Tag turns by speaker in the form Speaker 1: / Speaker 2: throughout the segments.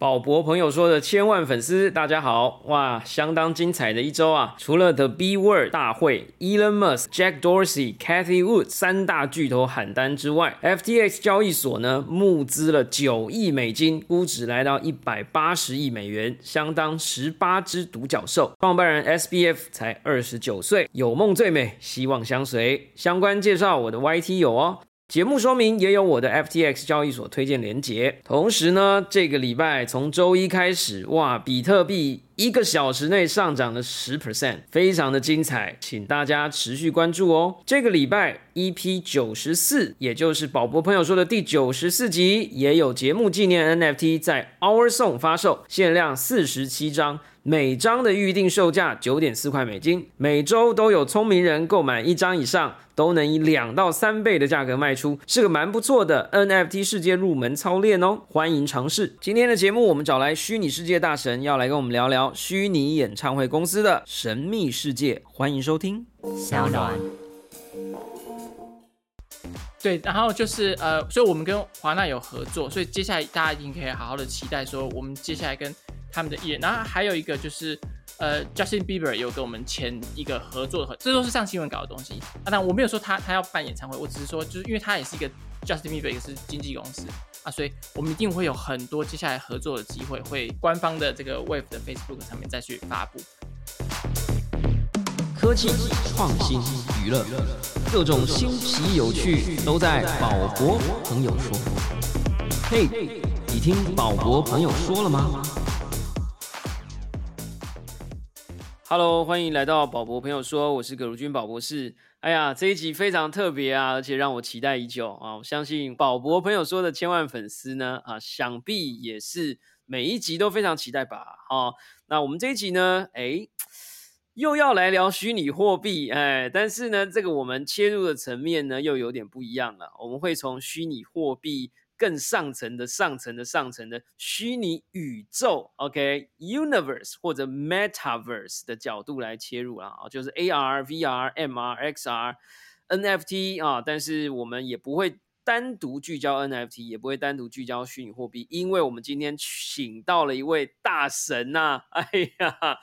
Speaker 1: 宝博朋友说的千万粉丝，大家好哇！相当精彩的一周啊！除了 The B Word 大会、Elon Musk、Jack Dorsey、Cathy Wood 三大巨头喊单之外，FTX 交易所呢募资了九亿美金，估值来到一百八十亿美元，相当十八只独角兽。创办人 SBF 才二十九岁，有梦最美，希望相随。相关介绍我的 YT 有哦。节目说明也有我的 FTX 交易所推荐连结。同时呢，这个礼拜从周一开始，哇，比特币一个小时内上涨了十 percent，非常的精彩，请大家持续关注哦。这个礼拜 EP 九十四，也就是宝博朋友说的第九十四集，也有节目纪念 NFT 在 Our Song 发售，限量四十七张。每张的预定售价九点四块美金，每周都有聪明人购买一张以上，都能以两到三倍的价格卖出，是个蛮不错的 NFT 世界入门操练哦，欢迎尝试。今天的节目我们找来虚拟世界大神，要来跟我们聊聊虚拟演唱会公司的神秘世界，欢迎收听。小暖。
Speaker 2: 对，然后就是呃，所以我们跟华纳有合作，所以接下来大家一定可以好好的期待，说我们接下来跟。他们的艺人，然后还有一个就是，呃，Justin Bieber 有跟我们签一个合作的，这都是上新闻稿的东西。啊，但我没有说他他要办演唱会，我只是说，就是因为他也是一个 Justin Bieber 也是经纪公司啊，所以我们一定会有很多接下来合作的机会，会官方的这个 Wave 的 Facebook 上面再去发布。
Speaker 1: 科技创新娱乐，各种新奇有趣都在宝博朋友说。嘿，你听宝博朋友说了吗？Hello，欢迎来到宝博朋友说，我是葛如君宝博士。哎呀，这一集非常特别啊，而且让我期待已久啊！我相信宝博朋友说的千万粉丝呢，啊，想必也是每一集都非常期待吧？啊，那我们这一集呢，哎，又要来聊虚拟货币，哎，但是呢，这个我们切入的层面呢，又有点不一样了。我们会从虚拟货币。更上层的上层的上层的虚拟宇宙，OK，universe 或者 metaverse 的角度来切入啊，就是 AR、VR、MR、XR、NFT 啊，但是我们也不会单独聚焦 NFT，也不会单独聚焦虚拟货币，因为我们今天请到了一位大神呐，哎呀。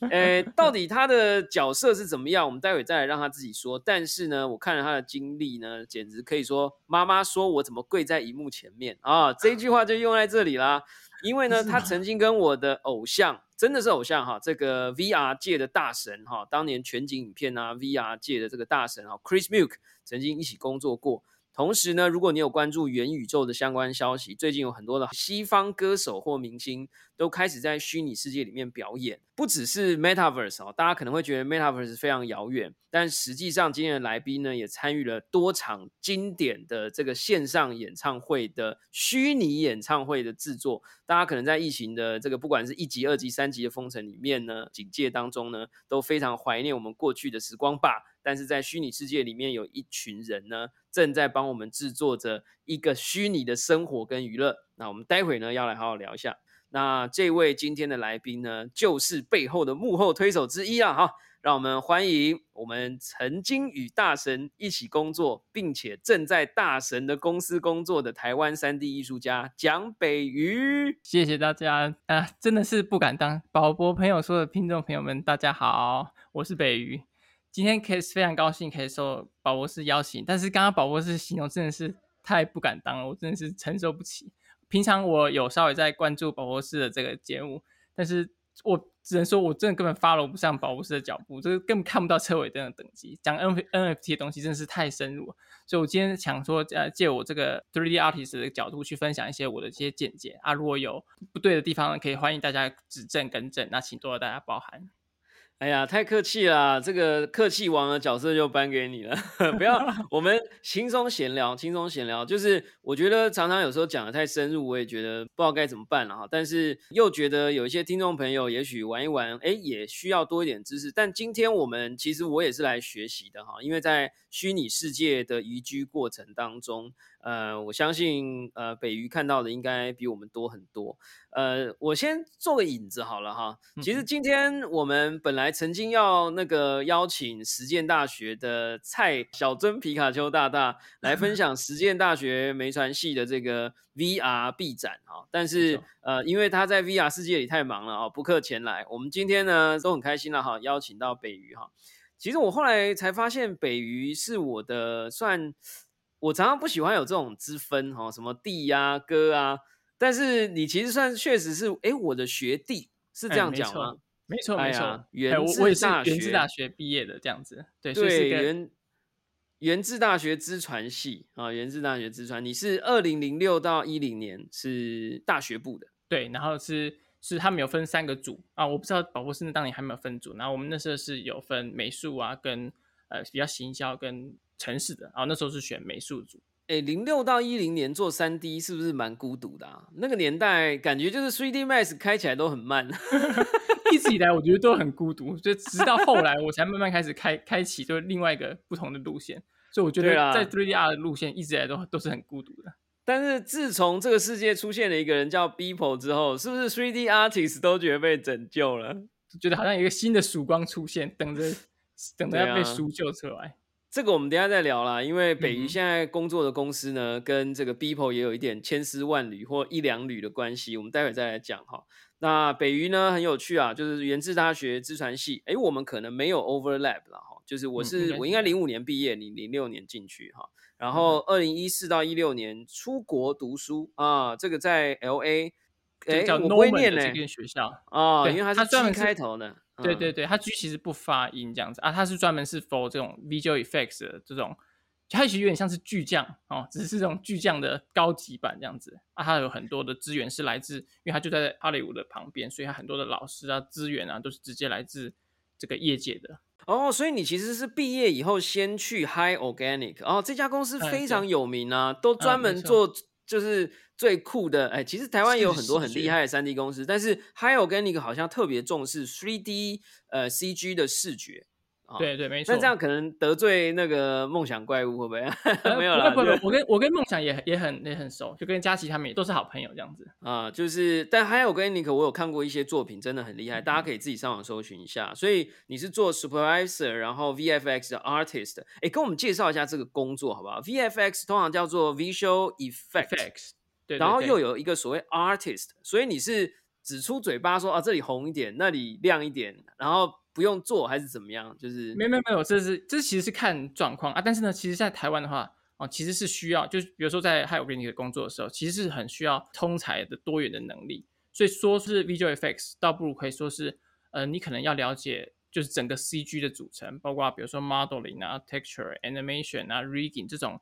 Speaker 1: 诶，到底他的角色是怎么样？我们待会再来让他自己说。但是呢，我看了他的经历呢，简直可以说妈妈说我怎么跪在荧幕前面啊！这一句话就用在这里啦。因为呢，他曾经跟我的偶像，真的是偶像哈，这个 VR 界的大神哈，当年全景影片啊，VR 界的这个大神啊，Chris Milk 曾经一起工作过。同时呢，如果你有关注元宇宙的相关消息，最近有很多的西方歌手或明星都开始在虚拟世界里面表演，不只是 Metaverse 哦，大家可能会觉得 Metaverse 非常遥远，但实际上今天的来宾呢，也参与了多场经典的这个线上演唱会的虚拟演唱会的制作。大家可能在疫情的这个不管是一级、二级、三级的封城里面呢，警戒当中呢，都非常怀念我们过去的时光吧。但是在虚拟世界里面，有一群人呢，正在帮我们制作着一个虚拟的生活跟娱乐。那我们待会呢，要来好好聊一下。那这位今天的来宾呢，就是背后的幕后推手之一啊！哈，让我们欢迎我们曾经与大神一起工作，并且正在大神的公司工作的台湾三 D 艺术家蒋北瑜。
Speaker 2: 谢谢大家啊，真的是不敢当。宝博朋友说的听众朋友们，大家好，我是北瑜。今天可以非常高兴可以受宝博士邀请，但是刚刚宝博士形容真的是太不敢当了，我真的是承受不起。平常我有稍微在关注宝博士的这个节目，但是我只能说我真的根本 follow 不上宝博士的脚步，就是根本看不到车尾灯的等级。讲 N NFT 的东西真的是太深入了，所以我今天想说，呃，借我这个 three D artist 的角度去分享一些我的一些见解啊，如果有不对的地方，可以欢迎大家指正更正，那请多多大家包涵。
Speaker 1: 哎呀，太客气啦，这个客气王的角色就颁给你了。不要，我们轻松闲聊，轻松闲聊。就是我觉得常常有时候讲的太深入，我也觉得不知道该怎么办了哈。但是又觉得有一些听众朋友也许玩一玩，哎，也需要多一点知识。但今天我们其实我也是来学习的哈，因为在虚拟世界的移居过程当中。呃，我相信呃，北鱼看到的应该比我们多很多。呃，我先做个引子好了哈。其实
Speaker 2: 嗯
Speaker 1: 今天我们本来曾经要那个邀请实践大学的蔡小尊皮卡丘大大 来分享实践大学媒传系的这个 VR 毕展哈，但是呃，因为他在 VR 世界里太忙了啊，不客前来。我们今天呢都很开心了哈，邀请到北鱼哈。其实我后来才发现，北鱼是我的算，我常常不喜欢有这种之分哈，什么弟呀、哥啊，但是你其实算确实是，哎，我的学弟是这样讲吗？
Speaker 2: 没错没错，
Speaker 1: 原
Speaker 2: 哎我我也是
Speaker 1: 治大学
Speaker 2: 原治大学毕业的这样子，对，所以是
Speaker 1: 对，原原治大学资传系啊，原自大学资传，你是二零零六到一零年是大学部的，
Speaker 2: 对，然后是是他们有分三个组啊，我不知道宝博士那当年还没有分组，然后我们那时候是有分美术啊跟呃比较行销跟城市的，然后那时候是选美术组，
Speaker 1: 哎，零六到一零年做三 D 是不是蛮孤独的啊？那个年代感觉就是 3D Max 开起来都很慢。
Speaker 2: 一直以来我觉得都很孤独，就直到后来我才慢慢开始开开启就是另外一个不同的路线，所以我觉得在 3DR 的路线一直以来都都是很孤独的。
Speaker 1: 但是自从这个世界出现了一个人叫 Beeple 之后，是不是 3D artist 都觉得被拯救了？
Speaker 2: 觉得好像有一个新的曙光出现，等着等着要被赎救出来。
Speaker 1: 这个我们等一下再聊啦，因为北鱼现在工作的公司呢，跟这个 Beeple 也有一点千丝万缕或一两缕的关系，我们待会再来讲哈。那北鱼呢很有趣啊，就是源自大学资传系，哎，我们可能没有 overlap 了哈，就是我
Speaker 2: 嗯
Speaker 1: 是、我应该零。五年毕业，你零六年进去哈，然后二零一四到一六年出国读书啊，这个在 L A，诶，
Speaker 2: 这个叫
Speaker 1: 我不会念呢、
Speaker 2: 的这间学校，
Speaker 1: 啊，
Speaker 2: 对
Speaker 1: 因为它是
Speaker 2: 它专
Speaker 1: G
Speaker 2: 门是
Speaker 1: 开头的，嗯
Speaker 2: 对对对，它 G 其实不发音这样子啊，它是专门是 for 这种 visual effects 的这种，它其实有点像是巨匠哦，只是这种巨匠的高级版这样子啊。它有很多的资源是来自，因为它就在好莱坞的旁边，所以它很多的老师啊、资源啊都是直接来自这个业界的。
Speaker 1: 哦，所以你其实是毕业以后先去 High Organic，哦，这家公司
Speaker 2: 哎
Speaker 1: 非常有名啊，都专门做就是最酷的。哎，其实台湾也有很多很厉害的三 D 公司，但是 High Organic 好像特别重视 3D 呃 CG 的视觉。啊
Speaker 2: 对对，没错。
Speaker 1: 那这样可能得罪那个梦想怪物会不会？
Speaker 2: 呃
Speaker 1: 没有啦，就
Speaker 2: 不不，我跟我跟梦想也也很也很熟，就跟佳琪他们也都是好朋友这样子。
Speaker 1: 啊，就是，但还有跟 Nick，我有看过一些作品，真的很厉害，大家可以自己上网搜寻一下。所以你是做 supervisor，然后 VFX 的 artist，哎，跟我们介绍一下这个工作好不好？VFX 通常叫做 visual
Speaker 2: effect，Facts，对，对
Speaker 1: 然后又有一个所谓 artist，所以你是指出嘴巴说啊这里红一点，那里亮一点，然后不用做还是怎么样？就是
Speaker 2: 没有没有没有，这是这其实是看状况啊。但是呢，其实在台湾的话，哦，其实是需要，就是比如说在还有跟你的工作的时候，其实是很需要通才的多元的能力。所以说是 visual effects，倒不如可以说是，呃，你可能要了解就是整个 CG 的组成，包括比如说 modeling 啊、texture、animation 啊、rigging 这种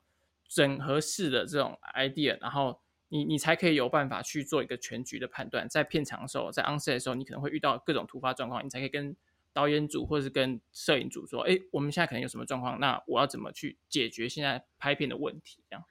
Speaker 2: 整合式的这种 idea，然后你你才可以有办法去做一个全局的判断。在片场的时候，在 on set 的时候，你可能会遇到各种突发状况，你才可以跟导演组或者是跟摄影组说，哎，我们现在可能有什么状况，那我要怎么去解决现在拍片的问题？这样。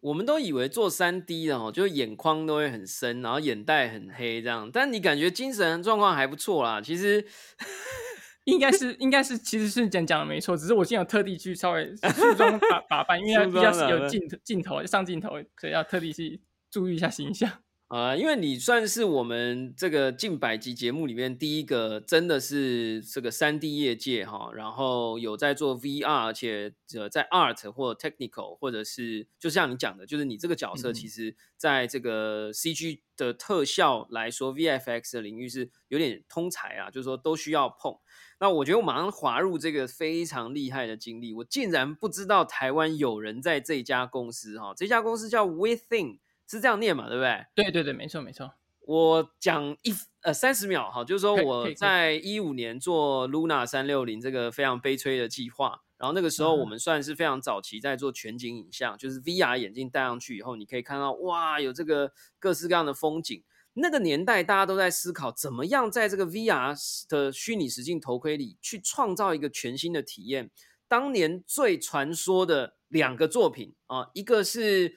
Speaker 1: 我们都以为做三 D 的哦，就是眼眶都会很深，然后眼袋很黑这样，但你感觉精神状况还不错啦。其实
Speaker 2: 应该是应该是其实是讲讲的没错，只是我今天有特地去稍微 梳妆打打扮，因为它
Speaker 1: 梳
Speaker 2: 比较是
Speaker 1: 妆打扮
Speaker 2: 有镜头镜头上镜头，所以要特地去注意一下形象。
Speaker 1: 啊，因为你算是我们这个近百集节目里面第一个真的是这个三 D 业界哈，然后有在做 VR，而且呃在 art 或 technical 或者是就像你讲的，就是你这个角色
Speaker 2: 嗯
Speaker 1: 其实在这个 CG 的特效来说，VFX 的领域是有点通才啊，就是说都需要碰。那我觉得我马上滑入这个非常厉害的经历，我竟然不知道台湾有人在这家公司哈，这家公司叫 Within，是这样念嘛，对不对？
Speaker 2: 对对对，没错没错。
Speaker 1: 我讲一呃三十秒哈，就是说我在一五年做 Luna 三六零这个非常悲催的计划，然后那个时候我们算是非常早期在做全景影像，就是 VR 眼镜戴上去以后，你可以看到哇有这个各式各样的风景。那个年代大家都在思考怎么样在这个 VR 的虚拟实境头盔里去创造一个全新的体验。当年最传说的两个作品啊，一个是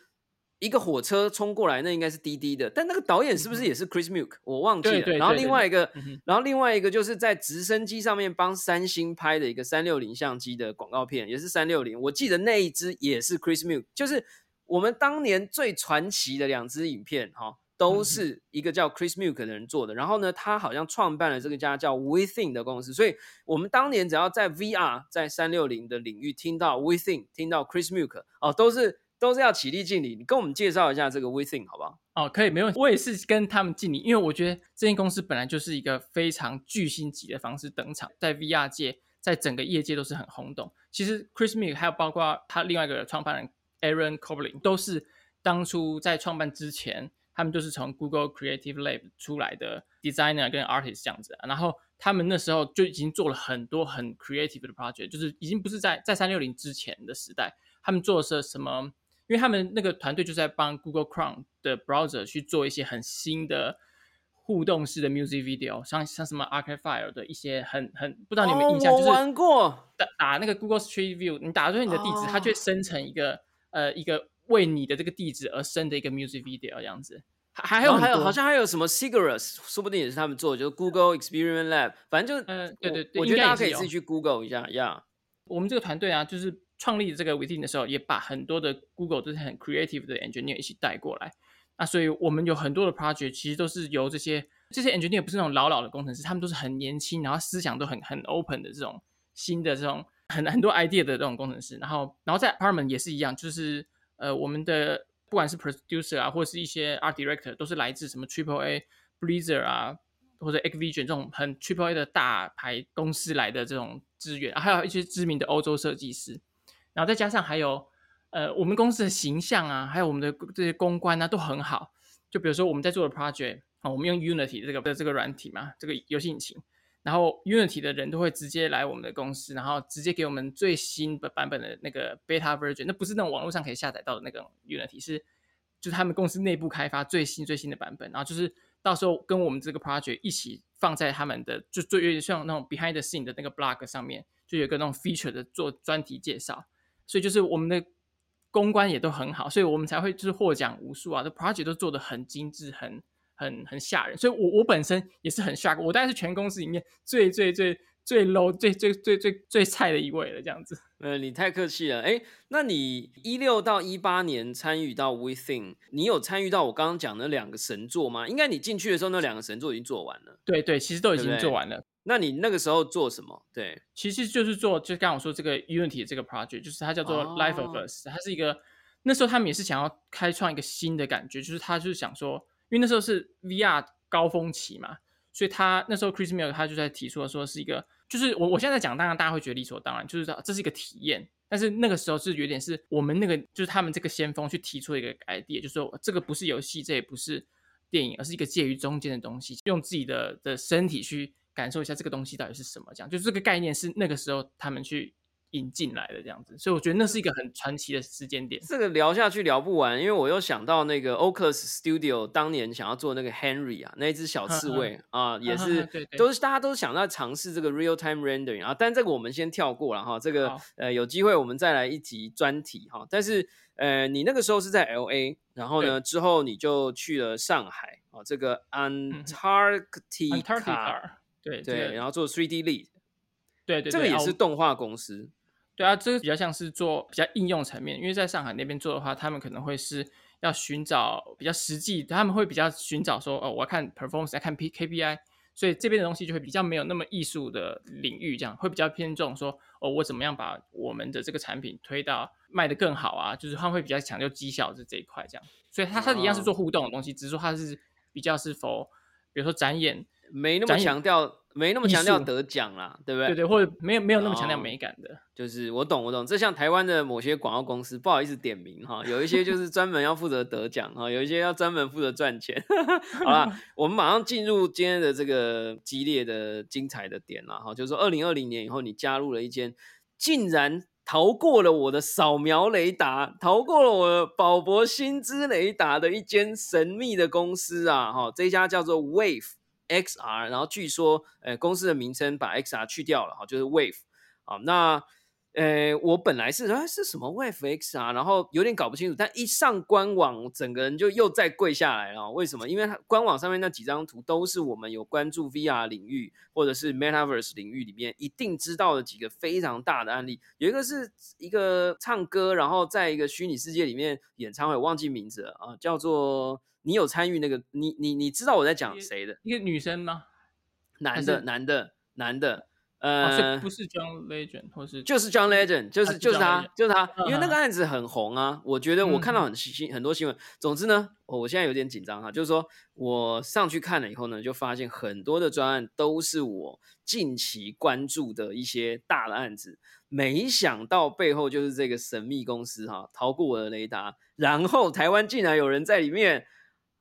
Speaker 1: 一个火车冲过来，那应该是滴滴的，但那个导演是不是也是 Chris Milk？我忘记了。
Speaker 2: 对对
Speaker 1: 然后另外一个
Speaker 2: 嗯，
Speaker 1: 然后另外一个就是在直升机上面帮三星拍的一个三六零相机的广告片，也是三六零。我记得那一支也是 Chris Milk，就是我们当年最传奇的两支影片哈。都是一个叫 Chris Milk 的人做的。然后呢，他好像创办了这个家叫 Within 的公司。所以我们当年只要在 VR 在三六零的领域听到 Within，听到 Chris Milk，哦，都是都是要起立敬礼。你跟我们介绍一下这个 Within 好不好？
Speaker 2: 哦，可以，没问题。我也是跟他们敬礼，因为我觉得这间公司本来就是一个非常巨星级的方式登场，在 VR 界，在整个业界都是很轰动。其实 Chris Milk 还有包括他另外一个创办人 Aaron Koblin 都是。当初在创办之前，他们就是从 Google Creative Lab 出来的 designer 跟 artist 这样子，然后他们那时候就已经做了很多很 creative 的 project，就是已经不是在在三六零之前的时代，他们做的是什么？因为他们那个团队就在帮 Google Chrome 的 browser 去做一些很新的互动式的 music video，像像什么 Archive 的一些很很不知道你们印象，就是
Speaker 1: 玩过
Speaker 2: 打打那个 Google Street View，你打出你的地址，它就会生成一个呃一个。为你的这个地址而生的一个 music video 这样子，
Speaker 1: 还还有还有好像还有什么 Cigarettes，说不定也是他们做的，就是 Google Experiment Lab，反正就
Speaker 2: 嗯对对对，
Speaker 1: 我觉得大家可以自己去 Google 一下呀。
Speaker 2: 我们这个团队啊，就是创立这个 Within 的时候，也把很多的 Google 都是很 creative 的 engineer 一起带过来。那所以我们有很多的 project，其实都是由这些这些 engineer 不是那种老老的工程师，他们都是很年轻，然后思想都很很 open 的这种新的这种很很多 idea 的这种工程师。然后然后在 apartment 也是一样，就是呃我们的。不管是 producer 啊，或是一些 art director，都是来自什么 Triple A、Blizzard 啊，或者 Activision 这种很 Triple A 的大牌公司来的这种资源，还有一些知名的欧洲设计师，然后再加上还有呃我们公司的形象啊，还有我们的这些公关啊都很好。就比如说我们在做的 project 啊，我们用 Unity 这个的这个软体嘛，这个游戏引擎。然后 Unity 的人都会直接来我们的公司，然后直接给我们最新的版本的那个 beta version，那不是那种网络上可以下载到的那种 Unity，是就他们公司内部开发最新最新的版本，然后就是到时候跟我们这个 project 一起放在他们的就做有点像那种 behind the scene 的那个 blog 上面，就有个那种 feature 的做专题介绍，所以就是我们的公关也都很好，所以我们才会就是获奖无数啊，这 project 都做的很精致，很。很很吓人，所以我我本身也是很吓我大概是全公司里面最最最最 low、最最最最最菜的一位了，这样子。
Speaker 1: 呃，你太客气了。哎，那你一六到一八年参与到 Within，你有参与到我刚刚讲的两个神作吗？应该你进去的时候，那两个神作已经做完了。
Speaker 2: 对对，其实都已经做完了。
Speaker 1: 那你那个时候做什么？对，
Speaker 2: 其实就是做，就刚我说这个 Unity 这个 project，就是它叫做 Life of Us，它是一个那时候他们也是想要开创一个新的感觉，就是他就是想说。因为那时候是 VR 高峰期嘛，所以他那时候 Chris Mill 他就在提出了说是一个，就是我我现在讲，当然大家会觉得理所当然，就是这是一个体验。但是那个时候是有点是我们那个就是他们这个先锋去提出一个 idea，就是说这个不是游戏，这也不是电影，而是一个介于中间的东西，用自己的的身体去感受一下这个东西到底是什么。这样，就这个概念是那个时候他们去。引进来的这样子，所以我觉得那是一个很传奇的时间点。
Speaker 1: 这个聊下去聊不完，因为我又想到那个 Oculus Studio 当年想要做那个 Henry 啊，那一只小刺猬啊，也是都是大家都想在尝试这个 real time rendering 啊。但这个我们先跳过了哈，这个呃有机会我们再来一集专题哈。但是呃你那个时候是在 LA，然后呢之后你就去了上海啊，这个 Antarctica，
Speaker 2: 对
Speaker 1: 对，然后做 3D lead，
Speaker 2: 对对，
Speaker 1: 这个也是动画公司。
Speaker 2: 对啊，这个比较像是做比较应用层面，因为在上海那边做的话，他们可能会是要寻找比较实际，他们会比较寻找说，哦，我要看 performance，要看 P K P I，所以这边的东西就会比较没有那么艺术的领域，这样会比较偏重说，哦，我怎么样把我们的这个产品推到卖得更好啊？就是他们会比较强调绩效这这一块，这样，所以它它一样是做互动的东西，只是说它是比较是否，比如说展演，
Speaker 1: 没那么强调。没那么强调得奖啦，对不对？
Speaker 2: 对对，或者没有没有那么强调美感的，
Speaker 1: 就是我懂我懂。这像台湾的某些广告公司，不好意思点名哈，有一些就是专门要负责得奖哈，有一些要专门负责赚钱。好了，我们马上进入今天的这个激烈的精彩的点了哈，就是说二零二零年以后，你加入了一间竟然逃过了我的扫描雷达，逃过了我的宝博薪资雷达的一间神秘的公司啊哈，这家叫做 Wave。XR，然后据说，呃，公司的名称把 XR 去掉了，哈，就是 Wave，啊，那，呃，我本来是啊是什么 Wave XR，然后有点搞不清楚，但一上官网，整个人就又再跪下来了，为什么？因为它官网上面那几张图都是我们有关注 VR 领域或者是 Metaverse 领域里面一定知道的几个非常大的案例，有一个是一个唱歌，然后在一个虚拟世界里面演唱会，忘记名字了啊，叫做。你有参与那个？你你你知道我在讲谁的？
Speaker 2: 一个女生吗？
Speaker 1: 男的，男的，男的。
Speaker 2: 呃，不是 John Legend，或是
Speaker 1: 就是 John Legend，就是就是他，就是他，因为那个
Speaker 2: 嗯
Speaker 1: 案子很红啊。我觉得我看到很新很多新闻。总之呢，我现在有点紧张哈，就是说我上去看了以后呢，就发现很多的专案都是我近期关注的一些大的案子。没想到背后就是这个神秘公司哈，逃过我的雷达。然后台湾竟然有人在里面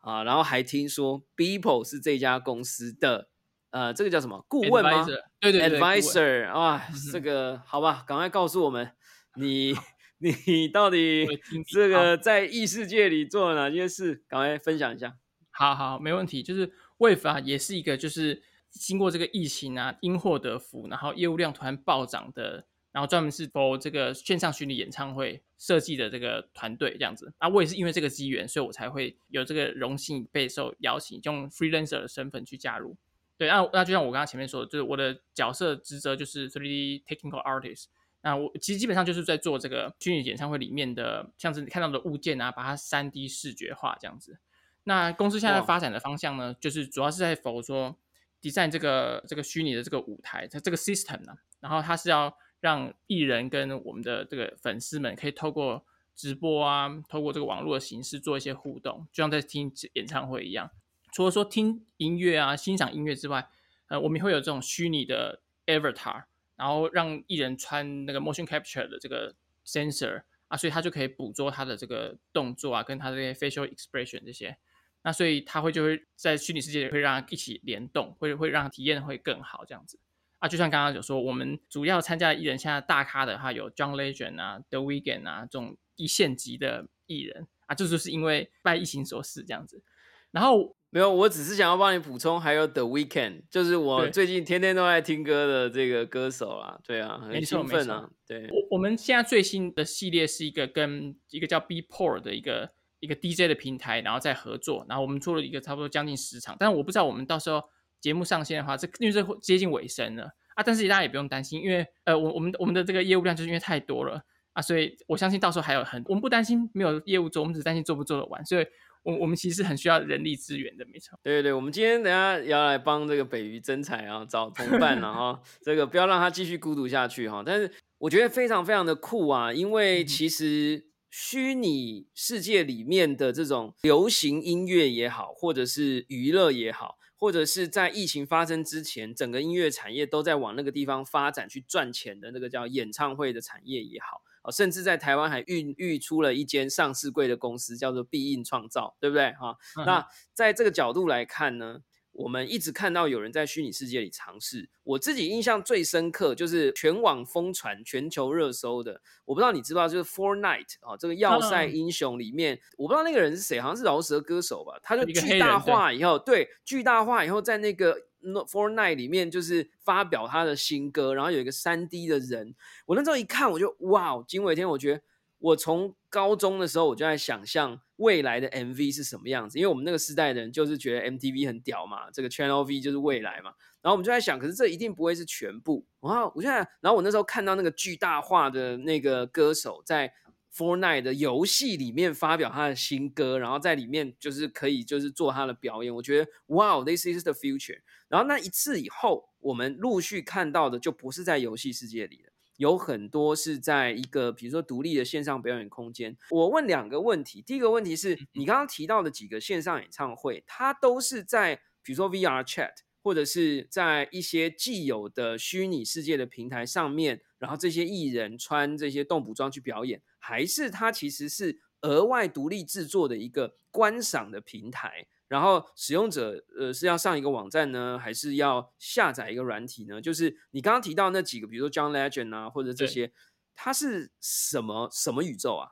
Speaker 1: 啊，然后还听说 Beeple 是这家公司的。呃，这个叫什么顾问吗？
Speaker 2: 对对对
Speaker 1: ，advisor 啊，这个好吧，赶快告诉我们，你 你到底这个在异世界里做了哪些事？赶快分享一下。
Speaker 2: 好好，没问题。就是 Wave 啊，也是一个就是经过这个疫情啊，因祸得福，然后业务量突然暴涨的，然后专门是 for 这个线上虚拟演唱会设计的这个团队这样子。啊，我也是因为这个机缘，所以我才会有这个荣幸被受邀请，用 freelancer 的身份去加入。对，那那就像我刚刚前面说的，就是我的角色职责就是 3D technical artist。那我其实基本上就是在做这个虚拟演唱会里面的，像是你看到的物件啊，把它三 D 视觉化这样子。那公司现在发展的方向呢，就是主要是在否说 design 这个这个虚拟的这个舞台，它这个 system 呢，然后它是要让艺人跟我们的这个粉丝们可以透过直播啊，透过这个网络的形式做一些互动，就像在听演唱会一样。除了说听音乐啊、欣赏音乐之外，呃，我们会有这种虚拟的 avatar，然后让艺人穿那个 motion capture 的这个 sensor 啊，所以他就可以捕捉他的这个动作啊，跟他这些 facial expression 这些。那所以他会就会在虚拟世界里会让他一起联动，会会让体验会更好这样子啊。就像刚刚有说，我们主要参加的艺人现在大咖的，话有 John Legend 啊、The Weeknd 啊这种一线级的艺人啊，这就是因为拜疫情所赐这样子。然后
Speaker 1: 没有，我只是想要帮你补充，还有 The Weeknd，就是我最近天天都在听歌的这个歌手啊。对啊，很兴奋啊。对，
Speaker 2: 我我们现在最新的系列是一个跟一个叫 Beatport 的一个一个 DJ 的平台，然后再合作，然后我们做了一个差不多将近十场，但是我不知道我们到时候节目上线的话，这因为这接近尾声了啊，但是大家也不用担心，因为呃，我我们我们的这个业务量就是因为太多了啊，所以我相信到时候还有很，我们不担心没有业务做，我们只担心做不做得完，所以。我我们其实很需要人力资源的，没错。
Speaker 1: 对对对，我们今天等下要来帮这个北鱼增财啊，找同伴了 哈。这个不要让他继续孤独下去哈。但是我觉得非常非常的酷啊，因为其实虚拟世界里面的这种流行音乐也好，或者是娱乐也好，或者是在疫情发生之前，整个音乐产业都在往那个地方发展去赚钱的那个叫演唱会的产业也好。甚至在台湾还孕育出了一间上市贵的公司，叫做必应创造，对不对？哈，那在这个角度来看呢，我们一直看到有人在虚拟世界里尝试。我自己印象最深刻就是全网疯传、全球热搜的，我不知道你知道，就是 Fortnite 啊，这个要塞英雄里面，我不知道那个人是谁，好像是饶舌歌手吧？他就巨大化以后，对，巨大化以后在那个。Fortnite 里面就是发表他的新歌，然后有一个三 D 的人，我那时候一看，我就哇，惊为天！我觉得我从高中的时候我就在想象未来的 MV 是什么样子，因为我们那个时代的人就是觉得 MTV 很屌嘛，这个 Channel V 就是未来嘛，然后我们就在想，可是这一定不会是全部。然后我现在，然后我那时候看到那个巨大化的那个歌手在。For Night 的游戏里面发表他的新歌，然后在里面就是可以就是做他的表演，我觉得哇，this is the future。然后那一次以后，我们陆续看到的就不是在游戏世界里了，有很多是在一个比如说独立的线上表演空间。我问两个问题，第一个问题是你刚刚提到的几个线上演唱会，它都是在比如说 VR Chat。或者是在一些既有的虚拟世界的平台上面，然后这些艺人穿这些动捕装去表演，还是它其实是额外独立制作的一个观赏的平台？然后使用者呃是要上一个网站呢，还是要下载一个软体呢？就是你刚刚提到那几个，比如说 John Legend 啊，或者这些，它是什么什么宇宙啊？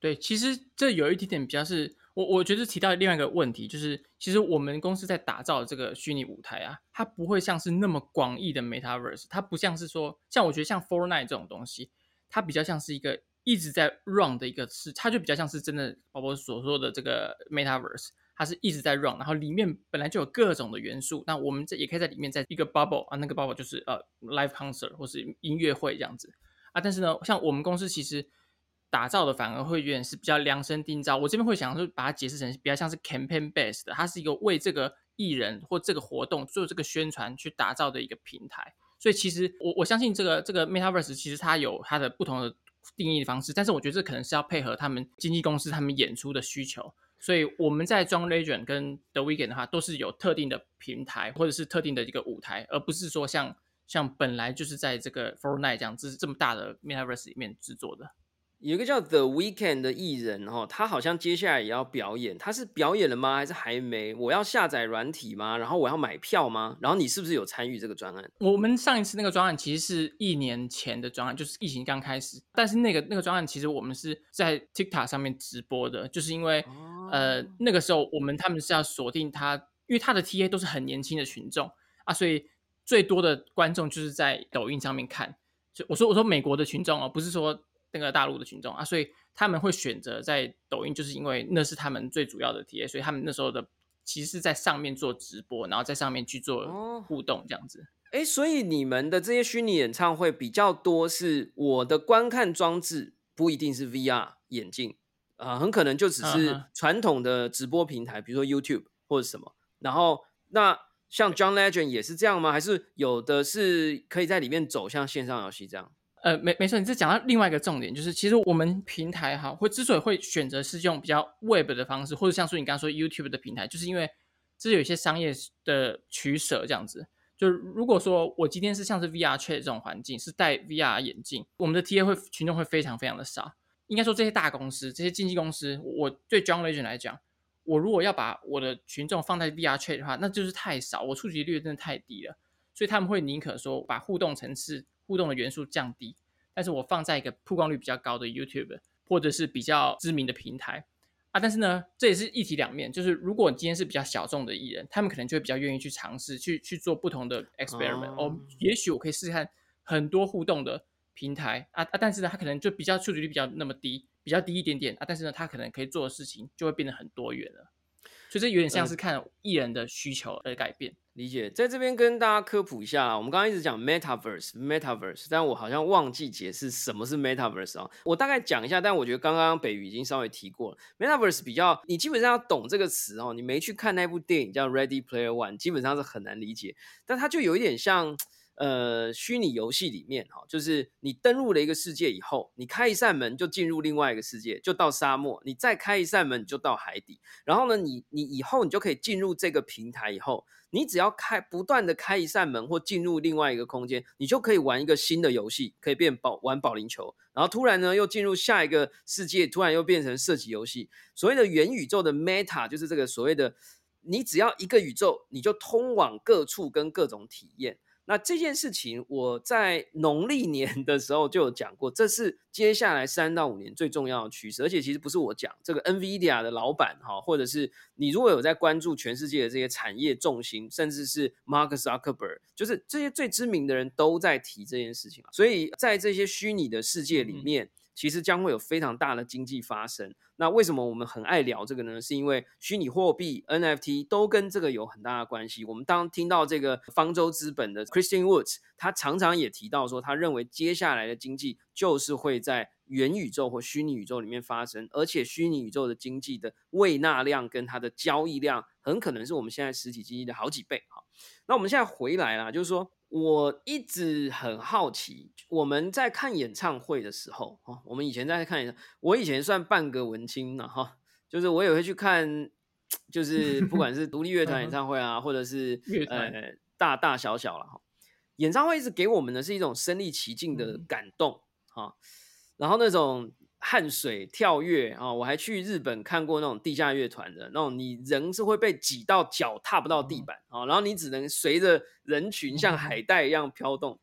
Speaker 2: 对，其实这有一点点比较是。我我觉得提到另外一个问题，就是其实我们公司在打造这个虚拟舞台啊，它不会像是那么广义的 Metaverse，它不像是说，像我觉得像 Fortnite 这种东西，它比较像是一个一直在 run 的一个事，它就比较像是真的宝宝所说的这个 Metaverse，它是一直在 run，然后里面本来就有各种的元素，那我们这也可以在里面在一个 bubble 啊，那个 bubble 就是呃 live concert 或是音乐会这样子啊，但是呢，像我们公司其实。打造的反而会有点是比较量身定造。我这边会想说，把它解释成比较像是 campaign based 的，它是一个为这个艺人或这个活动做这个宣传去打造的一个平台。所以其实我我相信这个这个 metaverse 其实它有它的不同的定义的方式，但是我觉得这可能是要配合他们经纪公司他们演出的需求。所以我们在装 Legend 跟 The Weekend 的话，都是有特定的平台或者是特定的一个舞台，而不是说像像本来就是在这个 f o r n i t e 这样这这么大的 metaverse 里面制作的。
Speaker 1: 有一个叫 The Weekend 的艺人哦，他好像接下来也要表演，他是表演了吗？还是还没？我要下载软体吗？然后我要买票吗？然后你是不是有参与这个专案？
Speaker 2: 我们上一次那个专案其实是一年前的专案，就是疫情刚开始。但是那个那个专案其实我们是在 TikTok 上面直播的，就是因为呃那个时候我们他们是要锁定他，因为他的 TA 都是很年轻的群众啊，所以最多的观众就是在抖音上面看。就我说我说美国的群众哦，不是说。那个大陆的群众啊，所以他们会选择在抖音，就是因为那是他们最主要的体验，所以他们那时候的其实是在上面做直播，然后在上面去做互动这样子。
Speaker 1: 哎，所以你们的这些虚拟演唱会比较多，是我的观看装置不一定是 VR 眼镜啊，很可能就只是传统的直播平台，比如说 YouTube 或者什么。然后那像 John Legend 也是这样吗？还是有的是可以在里面走向线上游戏这样？
Speaker 2: 呃，没没错，你这讲到另外一个重点，就是其实我们平台哈，会之所以会选择是用比较 Web 的方式，或者像说你刚刚说 YouTube 的平台，就是因为这有一些商业的取舍这样子。就如果说我今天是像是 VR Chat 这种环境，是戴 VR 眼镜，我们的 TA 会群众会非常非常的少。应该说这些大公司、这些经纪公司，我对 John Legend 来讲，我如果要把我的群众放在 VR Chat 的话，那就是太少，我触及率真的太低了。所以他们会宁可说把互动层次。互动的元素降低，但是我放在一个曝光率比较高的 YouTube 或者是比较知名的平台啊，但是呢，这也是一体两面，就是如果你今天是比较小众的艺人，他们可能就会比较愿意去尝试，去去做不同的 experiment。哦，也许我可以试试看很多互动的平台啊啊，但是呢，他可能就比较触及率比较那么低，比较低一点点啊，但是呢，他可能可以做的事情就会变得很多元了。所以这有点像是看艺人的需求而改变。
Speaker 1: 理解，在这边跟大家科普一下，我们刚刚一直讲 metaverse，metaverse，但我好像忘记解释什么是 metaverse 啊。我大概讲一下，但我觉得刚刚北宇已经稍微提过了。metaverse 比较，你基本上要懂这个词哦，你没去看那部电影叫 Ready Player One，基本上是很难理解。但它就有一点像。呃，虚拟游戏里面哈，就是你登入了一个世界以后，你开一扇门就进入另外一个世界，就到沙漠；你再开一扇门就到海底。然后呢，你你以后你就可以进入这个平台以后，你只要开不断的开一扇门或进入另外一个空间，你就可以玩一个新的游戏，可以变保玩保龄球。然后突然呢，又进入下一个世界，突然又变成射击游戏。所谓的元宇宙的 Meta 就是这个所谓的，你只要一个宇宙，你就通往各处跟各种体验。那这件事情，我在农历年的时候就有讲过，这是接下来三到五年最重要的趋势。而且其实不是我讲，这个 NVIDIA 的老板哈，或者是你如果有在关注全世界的这些产业重心，甚至是 Mark Zuckerberg，就是这些最知名的人都在提这件事情。所以在这些虚拟的世界里面。其实将会有非常大的经济发生。那为什么我们很爱聊这个呢？是因为虚拟货币 NFT 都跟这个有很大的关系。我们当听到这个方舟资本的 Christian Woods，他常常也提到说，他认为接下来的经济就是会在元宇宙或虚拟宇宙里面发生，而且虚拟宇宙的经济的未纳量跟它的交易量，很可能是我们现在实体经济的好几倍。好，那我们现在回来啦，就是说。我一直很好奇，我们在看演唱会的时候，哈，我们以前在看演唱，我以前算半个文青了，哈，就是我也会去看，就 是不管是独立乐团演唱会啊，或者是呃大大小小了，哈，演唱会一直给我们的是一种身临其境的感动，哈，然后那种。汗水跳跃啊！我还去日本看过那种地下乐团的那种，你人是会被挤到脚踏不到地板啊，然后你只能随着人群像海带一样飘动。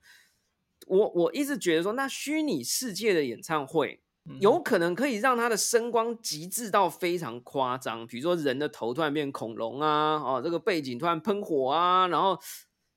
Speaker 1: 我我一直觉得说，那虚拟世界的演唱会有可能可以让它的声光极致到非常夸张，比如说人的头突然变恐龙啊，哦，这个背景突然喷火啊，然后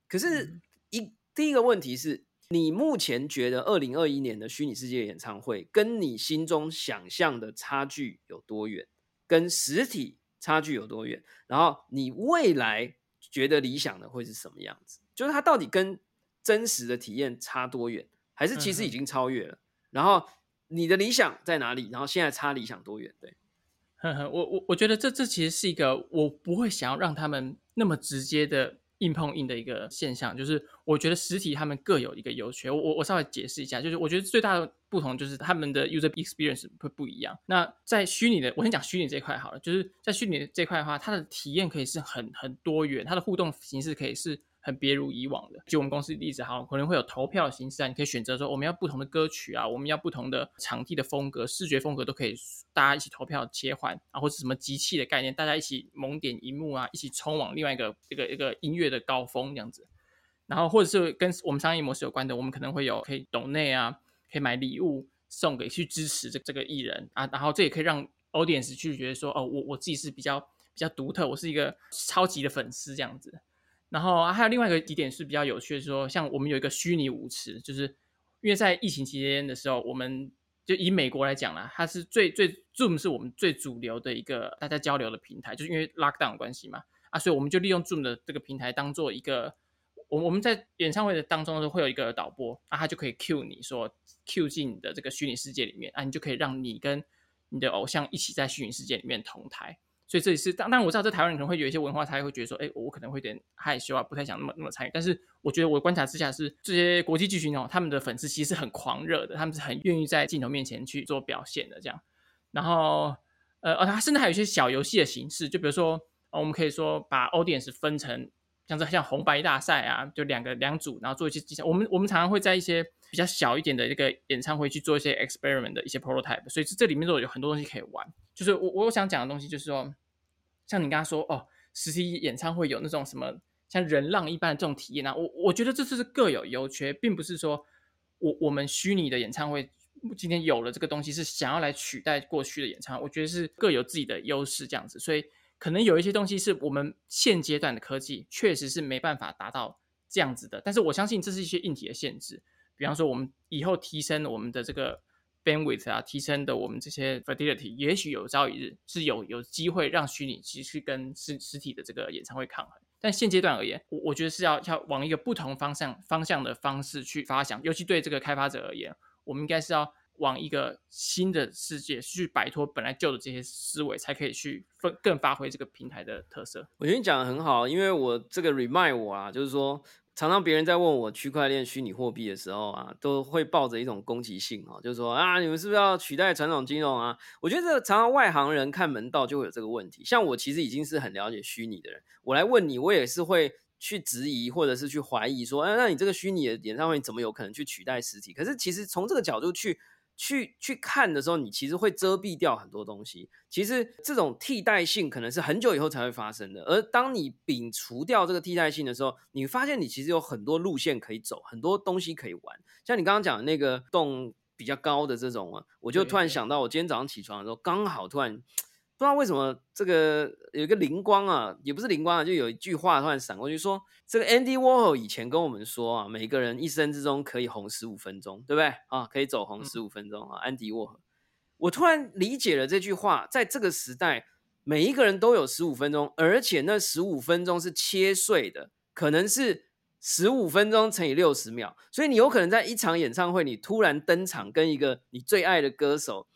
Speaker 1: 可是一第一个问题是。你目前觉得二零二一年的虚拟世界演唱会跟你心中想象的差距有多远？跟实体差距有多远？然后你未来觉得理想的会是什么样子？就是它到底跟真实的体验差多远？还是其实已经超越了？然后你的理想在哪里，然后现在差理想多远？对，
Speaker 2: 呵呵，我我我觉得这这其实是一个我不会想要让他们那么直接的。硬碰硬的一个现象，就是我觉得实体他们各有一个优缺。我我稍微解释一下，就是我觉得最大的不同就是他们的 user experience 会不一样。那在虚拟的，我先讲虚拟这一块好了，就是在虚拟这块的话，它的体验可以是很很多元，它的互动形式可以是。很别如以往的，就我们公司例子，好，可能会有投票的形式啊，你可以选择说我们要不同的歌曲啊，我们要不同的场地的风格、视觉风格都可以，大家一起投票切换啊，或者什么集气的概念，大家一起猛点荧幕啊，一起冲往另外一个一个一个音乐的高峰这样子，然后或者是跟我们商业模式有关的，我们可能会有可以懂内啊，可以买礼物送给去支持这这个艺人啊，然后这也可以让 audience 去觉得说，哦，我我自己是比较比较独特，我是一个超级的粉丝这样子。然后还有另外一个几点是比较有趣的，说像我们有一个虚拟舞池，就是因为在疫情期间的时候，我们就以美国来讲啦，它是最最 Zoom 是我们最主流的一个大家交流的平台，就是因为 Lockdown 关系嘛，啊，所以我们就利用 Zoom 的这个平台当做一个，我我们在演唱会的当中会有一个导播，啊，他就可以 cue 你说 cue 进你的这个虚拟世界里面，啊，你就可以让你跟你的偶像一起在虚拟世界里面同台。所以这里是当，当然我知道这台湾人可能会有一些文化差异，会觉得说，哎，我可能会有点害羞啊，不太想那么那么参与。但是我觉得我观察之下是这些国际巨星哦，他们的粉丝其实很狂热的，他们是很愿意在镜头面前去做表现的这样。然后，呃，哦，他甚至还有一些小游戏的形式，就比如说，我们可以说把 audience 分成像这像红白大赛啊，就两个两组，然后做一些技巧。我们我们常常会在一些比较小一点的一个演唱会去做一些 experiment 的一些 prototype，所以这里面都有很多东西可以玩。就是我我想讲的东西，就是说。像你刚刚说哦，实体演唱会有那种什么像人浪一般的这种体验啊，我我觉得这是各有优缺，并不是说我我们虚拟的演唱会今天有了这个东西是想要来取代过去的演唱会，我觉得是各有自己的优势这样子，所以可能有一些东西是我们现阶段的科技确实是没办法达到这样子的，但是我相信这是一些硬体的限制，比方说我们以后提升我们的这个。bandwidth 啊，提升的我们这些 fidelity，也许有朝一日是有有机会让虚拟其实跟实实体的这个演唱会抗衡。但现阶段而言，我我觉得是要要往一个不同方向方向的方式去发想，尤其对这个开发者而言，我们应该是要往一个新的世界去摆脱本来旧的这些思维，才可以去分更发挥这个平台的特色。
Speaker 1: 我觉得你讲的很好，因为我这个 remind 我啊，就是说。常常别人在问我区块链虚拟货币的时候啊，都会抱着一种攻击性啊，就是说啊，你们是不是要取代传统金融啊？我觉得常常外行人看门道就会有这个问题。像我其实已经是很了解虚拟的人，我来问你，我也是会去质疑或者是去怀疑说，哎，那你这个虚拟的演唱会怎么有可能去取代实体？可是其实从这个角度去。去去看的时候，你其实会遮蔽掉很多东西。其实这种替代性可能是很久以后才会发生的。而当你摒除掉这个替代性的时候，你发现你其实有很多路线可以走，很多东西可以玩。像你刚刚讲的那个洞比较高的这种啊，我就突然想到，我今天早上起床的时候，刚好突然。不知道为什么这个有一个灵光啊，也不是灵光啊，就有一句话突然闪过去说，这个 Andy Warhol 以前跟我们说啊，每个人一生之中可以红十五分钟，对不对啊？可以走红十五分钟啊，Andy Warhol。我突然理解了这句话，在这个时代，每一个人都有十五分钟，而且那十五分钟是切碎的，可能是十五分钟乘以六十秒，所以你有可能在一场演唱会，你突然登场，跟一个你最爱的歌手。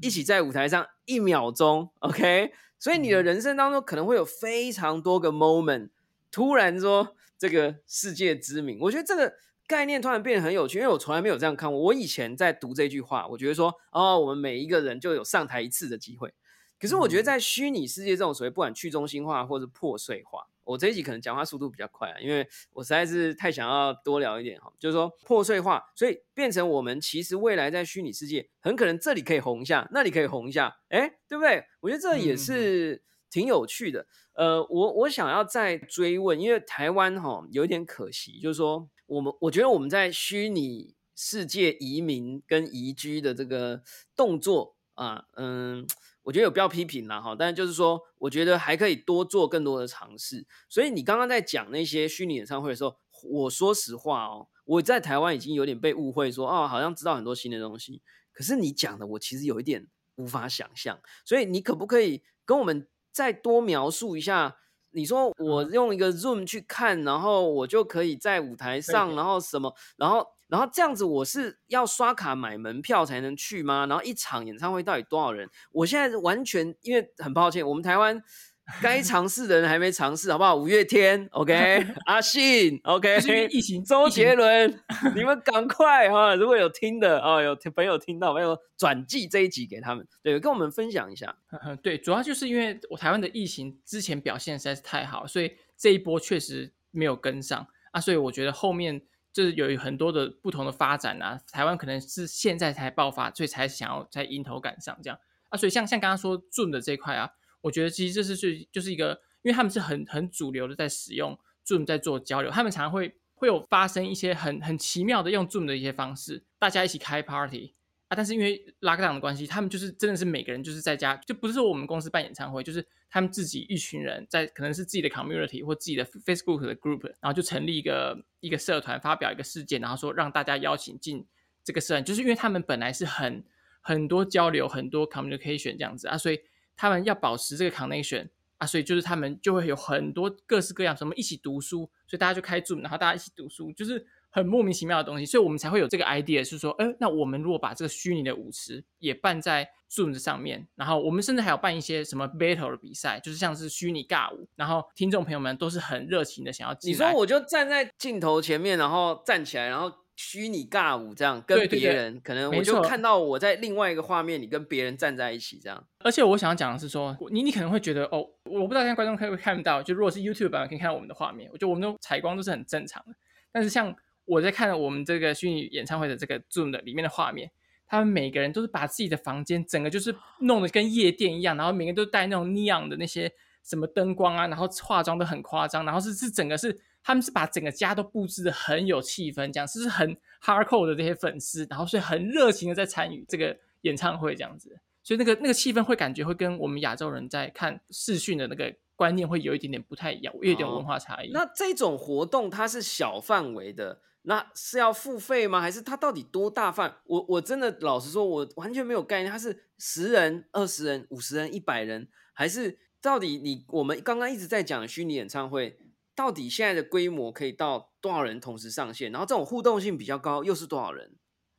Speaker 1: 一起在舞台上一秒钟，OK，所以你的人生当中可能会有非常多个 moment，突然说这个世界知名，我觉得这个概念突然变得很有趣，因为我从来没有这样看过。我以前在读这句话，我觉得说，哦，我们每一个人就有上台一次的机会。可是我觉得在虚拟世界这种所谓不管去中心化或者破碎化。我这一集可能讲话速度比较快啊，因为我实在是太想要多聊一点哈，就是说破碎化，所以变成我们其实未来在虚拟世界很可能这里可以红一下，那里可以红一下，哎，对不对？我觉得这也是挺有趣的。呃，我我想要再追问，因为台湾哈有一点可惜，就是说我们我觉得我们在虚拟世界移民跟移居的这个动作啊，嗯。我觉得有必要批评啦，哈，但是就是说，我觉得还可以多做更多的尝试。所以你刚刚在讲那些虚拟演唱会的时候，我说实话哦，我在台湾已经有点被误会，说哦，好像知道很多新的东西。可是你讲的，我其实有一点无法想象。所以你可不可以跟我们再多描述一下？你说我用一个 Zoom 去看，然后我就可以在舞台上，然后什么，然后。然后这样子我是要刷卡买门票才能去吗？然后一场演唱会到底多少人？我现在完全因为很抱歉，我们台湾。该尝试的人还没尝试，好不好？五月天，OK，阿信，OK，
Speaker 2: 疫情，
Speaker 1: 周杰伦，你们赶快哈！如果有听的哦，有朋友听到，没有转寄这一集给他们，对，跟我们分享一下。
Speaker 2: 对，主要就是因为我台湾的疫情之前表现实在是太好，所以这一波确实没有跟上啊，所以我觉得后面就是有很多的不同的发展啊，台湾可能是现在才爆发，所以才想要在迎头赶上这样啊，所以像像刚刚说 Zoom 的这块啊。我觉得其实这是最就是一个，因为他们是很很主流的在使用 Zoom 在做交流，他们常常会会有发生一些很很奇妙的用 Zoom 的一些方式，大家一起开 party 但是因为 lockdown 的关系，他们就是真的是每个人就是在家，就不是说我们公司办演唱会，就是他们自己一群人在可能是自己的 community 或自己的 Facebook 的 group，然后就成立一个一个社团，发表一个事件，然后说让大家邀请进这个社团，就是因为他们本来是很很多交流、很多 communication 这样子啊，所以。他们要保持这个 connection 啊，所以就是他们就会有很多各式各样什么一起读书，所以大家就开 Zoom，然后大家一起读书，就是很莫名其妙的东西，所以我们才会有这个 idea，是说，哎，那我们如果把这个虚拟的舞池也办在 Zoom 上面，然后我们甚至还有办一些什么 battle 的比赛，就是像是虚拟尬舞，然后听众朋友们都是很热情的想要。
Speaker 1: 你说我就站在镜头前面，然后站起来，然后。虚拟尬舞这样跟别人，可能我就看到我在另外一个画面，里跟别人站在一起这样。
Speaker 2: 而且我想要讲的是说，你你可能会觉得哦，我不知道现在观众可不可以看到，就如果是 YouTube 版可以看到我们的画面，我觉得我们的采光都是很正常的。但是像我在看我们这个虚拟演唱会的这个 Zoom 的里面的画面，他们每个人都是把自己的房间整个就是弄得跟夜店一样，然后每个人都带那种 neon 的那些什么灯光啊，然后化妆都很夸张，然后是是整个是。他们是把整个家都布置的很有气氛，这样是很 hardcore 的这些粉丝，然后所以很热情的在参与这个演唱会这样子，所以那个那个气氛会感觉会跟我们亚洲人在看视讯的那个观念会有一点点不太一样，有一点文化差异。
Speaker 1: 那这种活动它是小范围的，那是要付费吗？还是它到底多大范？我我真的老实说，我完全没有概念，它是十人、二十人、五十人、一百人，还是到底你我们刚刚一直在讲虚拟演唱会？到底现在的规模可以到多少人同时上线？然后这种互动性比较高，又是多少人？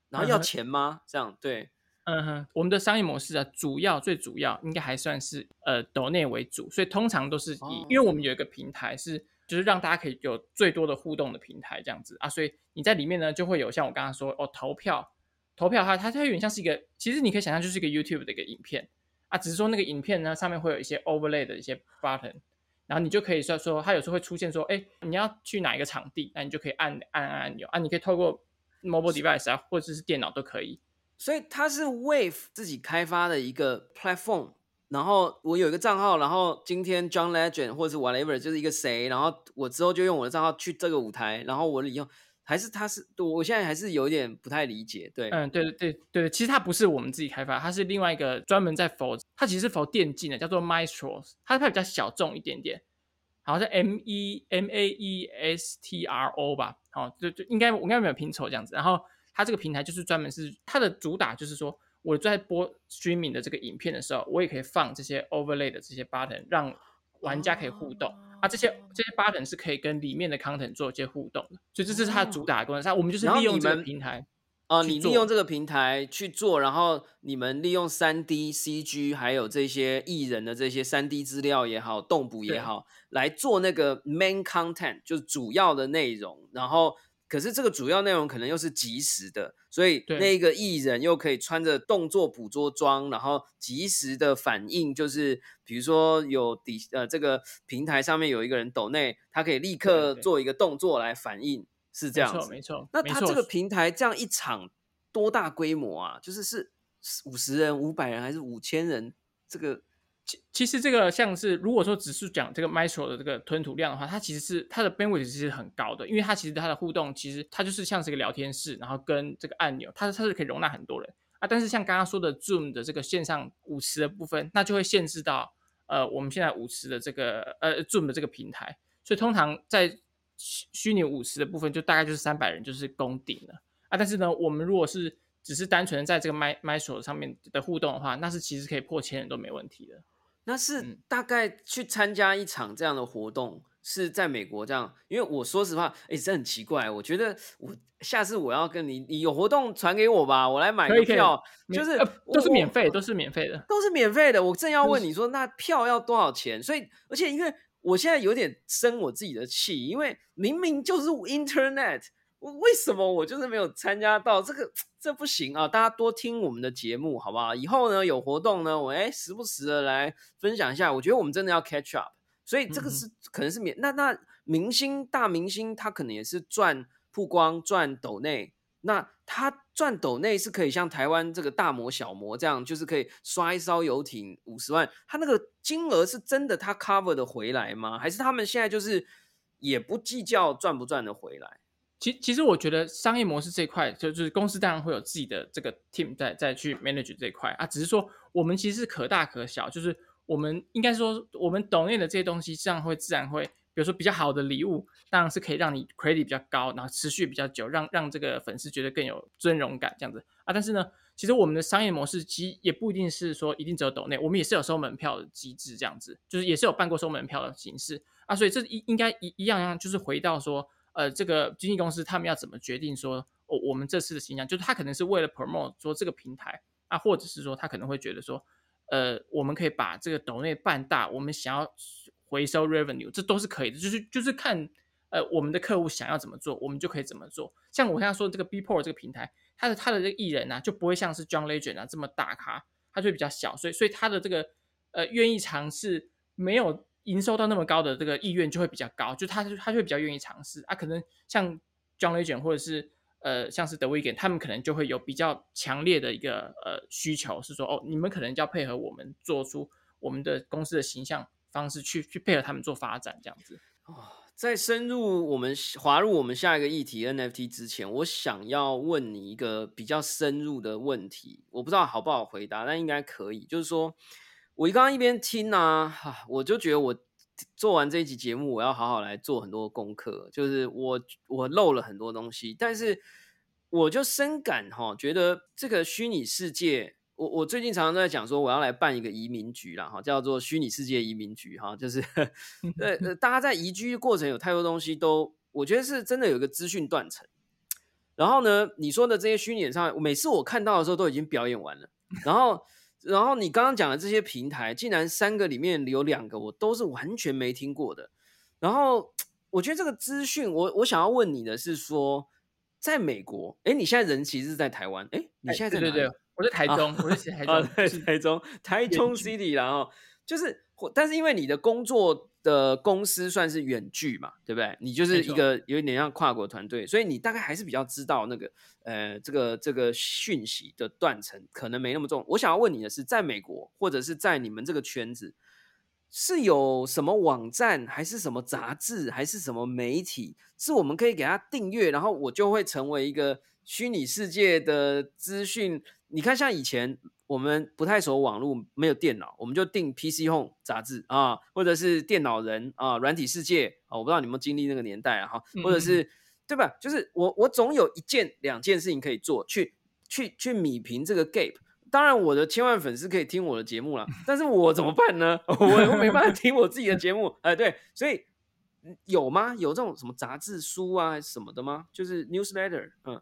Speaker 1: 然后要钱吗？这样对，
Speaker 2: 嗯哼，我们的商业模式啊，主要最主要应该还算是呃抖内为主，所以通常都是以，因为我们有一个平台是就是让大家可以有最多的互动的平台这样子啊，所以你在里面呢就会有像我刚刚说哦投票投票它它它有点像是一个，其实你可以想象就是一个 YouTube 的一个影片啊，只是说那个影片呢上面会有一些 overlay 的一些 button。然后你就可以说说，它有时候会出现说，哎，你要去哪一个场地，那你就可以按按按按钮啊，你可以透过 mobile device 啊，或者是电脑都可以。
Speaker 1: 所以它是 Wave 自己开发的一个 platform。然后我有一个账号，然后今天 John Legend 或者是 whatever 就是一个谁，然后我之后就用我的账号去这个舞台，然后我以后。还是他是，我现在还是有点不太理解。对，
Speaker 2: 嗯，对对对对，其实它不是我们自己开发，它是另外一个专门在否，它其实是否电竞的，叫做 Maestro，它它比较小众一点点，好像 M E M A E S T R O 吧，好，就就应该我应该没有拼错这样子。然后它这个平台就是专门是它的主打，就是说我在播 streaming 的这个影片的时候，我也可以放这些 overlay 的这些 button，让玩家可以互动。啊，这些这些 button 是可以跟里面的 content 做一些互动的，所以这这是它主打的功能。那我们就是利用这个平台，
Speaker 1: 哦，你利用这个平台去做，然后你们利用三 D CG 还有这些艺人的这些三 D 资料也好，动捕也好，来做那个 main content，就是主要的内容，然后。可是这个主要内容可能又是即时的，所以那个艺人又可以穿着动作捕捉装，然后及时的反应，就是比如说有底呃这个平台上面有一个人抖内，他可以立刻做一个动作来反应，是这样子。
Speaker 2: 没错，没错。
Speaker 1: 那他这个平台这样一场多大规模啊？就是是五十人、五百人还是五千人？这个。
Speaker 2: 其其实这个像是如果说只是讲这个 Maestro 的这个吞吐量的话，它其实是它的 bandwidth 其实很高的，因为它其实它的互动其实它就是像是一个聊天室，然后跟这个按钮，它它是可以容纳很多人啊。但是像刚刚说的 Zoom 的这个线上舞池的部分，那就会限制到呃我们现在舞池的这个呃 Zoom 的这个平台，所以通常在虚虚拟舞池的部分就大概就是三百人就是攻顶了啊。但是呢，我们如果是只是单纯在这个 My Maestro 上面的互动的话，那是其实可以破千人都没问题的。
Speaker 1: 那是大概去参加一场这样的活动，是在美国这样，因为我说实话，哎，这很奇怪。我觉得我下次我要跟你，你有活动传给我吧，我来买个票，就是
Speaker 2: 都是免费，都是免费的，
Speaker 1: 都是免费的。我正要问你说，那票要多少钱？所以，而且因为我现在有点生我自己的气，因为明明就是 Internet，我为什么我就是没有参加到这个？这不行啊！大家多听我们的节目，好不好？以后呢有活动呢，我哎时不时的来分享一下。我觉得我们真的要 catch up。所以这个是可能是免那那明星大明星他可能也是赚曝光赚抖内，那他赚抖内是可以像台湾这个大模小模这样，就是可以刷一艘游艇五十万，他那个金额是真的他 cover 的回来吗？还是他们现在就是也不计较赚不赚的回来？
Speaker 2: 其其实我觉得商业模式这块，就就是公司当然会有自己的这个 team 在在去 manage 这一块啊，只是说我们其实是可大可小，就是。我们应该说，我们懂内的这些东西，这样会自然会，比如说比较好的礼物，当然是可以让你 credit 比较高，然后持续比较久，让让这个粉丝觉得更有尊荣感这样子啊。但是呢，其实我们的商业模式其实也不一定是说一定只有抖内，我们也是有收门票的机制这样子，就是也是有办过收门票的形式啊。所以这应应该一一样样，就是回到说，呃，这个经纪公司他们要怎么决定说，哦，我们这次的形象，就是他可能是为了 promote 说这个平台啊，或者是说他可能会觉得说。呃，我们可以把这个斗内办大，我们想要回收 revenue，这都是可以的。就是就是看呃我们的客户想要怎么做，我们就可以怎么做。像我刚才说的这个 B Pro 这个平台，它的它的这个艺人呢，就不会像是 John Legend 啊这么大咖，它就比较小，所以所以它的这个呃愿意尝试没有营收到那么高的这个意愿就会比较高，就他他就会比较愿意尝试啊。可能像 John Legend 或者是。呃，像是 The Weeknd，他们可能就会有比较强烈的一个呃需求，是说哦，你们可能就要配合我们做出我们的公司的形象方式，去去配合他们做发展这样子。
Speaker 1: 哦，在深入我们滑入我们下一个议题 NFT 之前，我想要问你一个比较深入的问题，我不知道好不好回答，但应该可以。就是说我刚刚一边听呢，哈，我就觉得我。做完这一集节目，我要好好来做很多功课。就是我我漏了很多东西，但是我就深感哈，觉得这个虚拟世界，我我最近常常都在讲说，我要来办一个移民局啦，哈，叫做虚拟世界移民局哈，就是呃 呃，大家在移居过程有太多东西都，我觉得是真的有一个资讯断层。然后呢，你说的这些虚拟演唱，每次我看到的时候都已经表演完了，然后。然后你刚刚讲的这些平台，竟然三个里面有两个我都是完全没听过的。然后我觉得这个资讯，我我想要问你的是说，在美国，哎，你现在人其实是在台湾，哎，你现在在
Speaker 2: 对对对，我在台中，我在台中，
Speaker 1: 在台中，台中 City，然后就是，但是因为你的工作。的公司算是远距嘛，对不对？你就是一个有一点像跨国团队，所以你大概还是比较知道那个呃，这个这个讯息的断层可能没那么重。我想要问你的是，在美国或者是在你们这个圈子，是有什么网站，还是什么杂志，还是什么媒体，是我们可以给他订阅，然后我就会成为一个虚拟世界的资讯？你看，像以前。我们不太熟网络，没有电脑，我们就订 PC Home 杂志啊，或者是电脑人啊，软体世界啊，我不知道你们经历那个年代啊，哈，或者是对吧？就是我我总有一件两件事情可以做，去去去米平这个 gap。当然，我的千万粉丝可以听我的节目了，但是我怎么办呢？我又没办法听我自己的节目，哎，对，所以有吗？有这种什么杂志书啊什么的吗？就是 newsletter，嗯。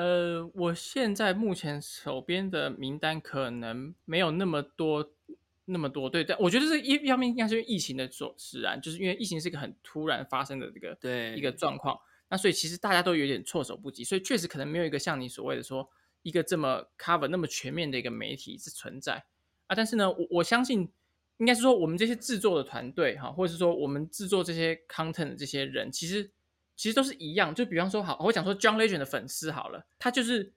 Speaker 2: 呃，我现在目前手边的名单可能没有那么多，那么多。对，但我觉得是一一方面应该是因为疫情的所使然，就是因为疫情是一个很突然发生的这个
Speaker 1: 对
Speaker 2: 一个状况，那所以其实大家都有点措手不及，所以确实可能没有一个像你所谓的说一个这么 cover 那么全面的一个媒体是存在啊。但是呢，我我相信应该是说我们这些制作的团队哈，或者是说我们制作这些 content 的这些人，其实。其实都是一样，就比方说，好，我讲说 John Legend 的粉丝好了，他就是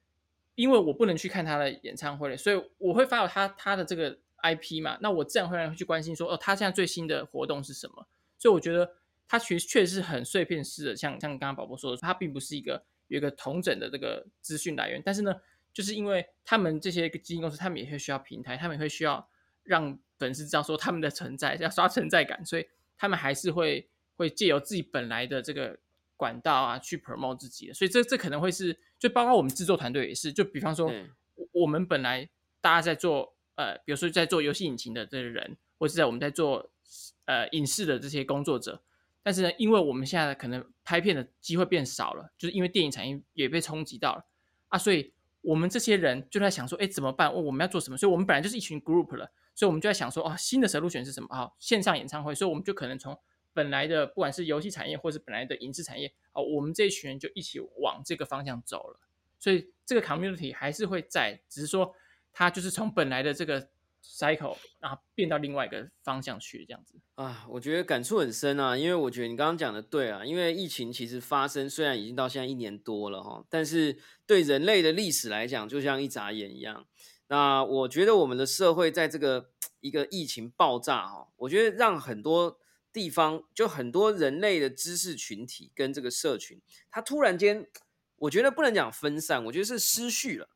Speaker 2: 因为我不能去看他的演唱会了，所以我会发到他他的这个 IP 嘛，那我自然会让人去关心说，哦，他现在最新的活动是什么？所以我觉得他其实确实是很碎片式的，像像刚刚宝宝说的，他并不是一个有一个同整的这个资讯来源。但是呢，就是因为他们这些基金公司，他们也会需要平台，他们也会需要让粉丝知道说他们的存在，要刷存在感，所以他们还是会会借由自己本来的这个。管道啊，去 promote 自己的，所以这这可能会是，就包括我们制作团队也是，就比方说，我们本来大家在做，呃，比如说在做游戏引擎的这些人，或是在我们在做呃影视的这些工作者，但是呢，因为我们现在可能拍片的机会变少了，就是因为电影产业也被冲击到了啊，所以我们这些人就在想说，哎，怎么办？哦，我们要做什么？所以我们本来就是一群 group 了，所以我们就在想说，哦，新的 solution 是什么？啊，线上演唱会，所以我们就可能从本来的不管是游戏产业或是本来的影视产业，哦，我们这一群人就一起往这个方向走了。所以这个 community 还是会在，只是说它就是从本来的这个 cycle，然后变到另外一个方向去，这样子
Speaker 1: 啊，我觉得感触很深啊，因为我觉得你刚刚讲的对啊，因为疫情其实发生虽然已经到现在一年多了哈，但是对人类的历史来讲，就像一眨眼一样。那我觉得我们的社会在这个 一个疫情爆炸哈，我觉得让很多地方就很多人类的知识群体跟这个社群，它突然间。我觉得不能讲分散，我觉得是失序了。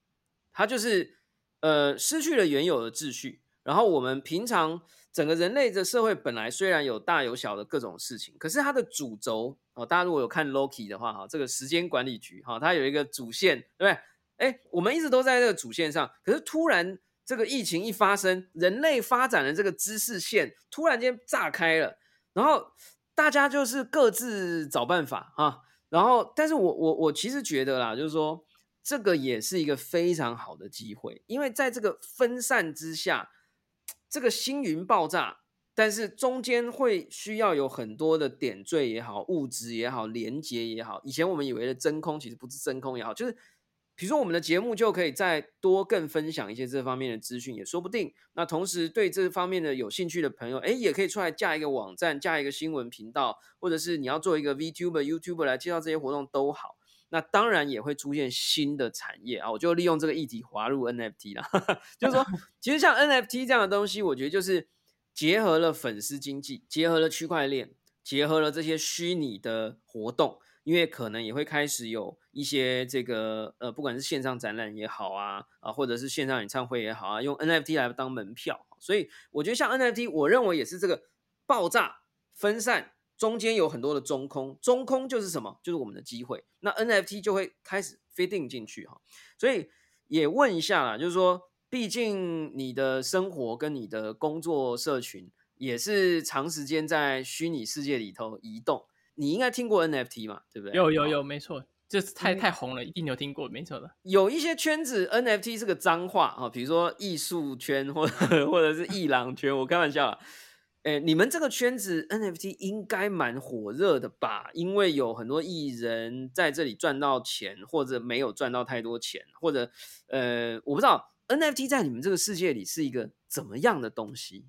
Speaker 1: 它就是呃失去了原有的秩序。然后我们平常整个人类的社会本来虽然有大有小的各种事情，可是它的主轴哦，大家如果有看 Loki 的话哈，这个时间管理局哈，它有一个主线，对不对？哎，我们一直都在这个主线上，可是突然这个疫情一发生，人类发展的这个知识线突然间炸开了，然后大家就是各自找办法哈。然后，但是我我我其实觉得啦，就是说这个也是一个非常好的机会，因为在这个分散之下，这个星云爆炸，但是中间会需要有很多的点缀也好，物质也好，连接也好。以前我们以为的真空，其实不是真空也好，就是。比如说，我们的节目就可以再多更分享一些这方面的资讯，也说不定。那同时对这方面的有兴趣的朋友，哎，也可以出来架一个网站，架一个新闻频道，或者是你要做一个 VTuber、YouTuber 来介绍这些活动都好。那当然也会出现新的产业啊！我就利用这个议题滑入 NFT 啦，就是说，其实像 NFT 这样的东西，我觉得就是结合了粉丝经济，结合了区块链，结合了这些虚拟的活动。因为可能也会开始有一些这个呃，不管是线上展览也好啊，啊，或者是线上演唱会也好啊，用 NFT 来当门票，所以我觉得像 NFT，我认为也是这个爆炸分散中间有很多的中空，中空就是什么？就是我们的机会。那 NFT 就会开始 fitting 进去哈。所以也问一下啦，就是说，毕竟你的生活跟你的工作社群也是长时间在虚拟世界里头移动。你应该听过 NFT 嘛，对不对？
Speaker 2: 有有有，没错，这是太太红了，一定有听过，没错的。
Speaker 1: 有一些圈子 NFT 是个脏话啊，比如说艺术圈或者或者是艺廊圈，我开玩笑啦。哎，你们这个圈子 NFT 应该蛮火热的吧？因为有很多艺人在这里赚到钱，或者没有赚到太多钱，或者呃，我不知道 NFT 在你们这个世界里是一个怎么样的东西。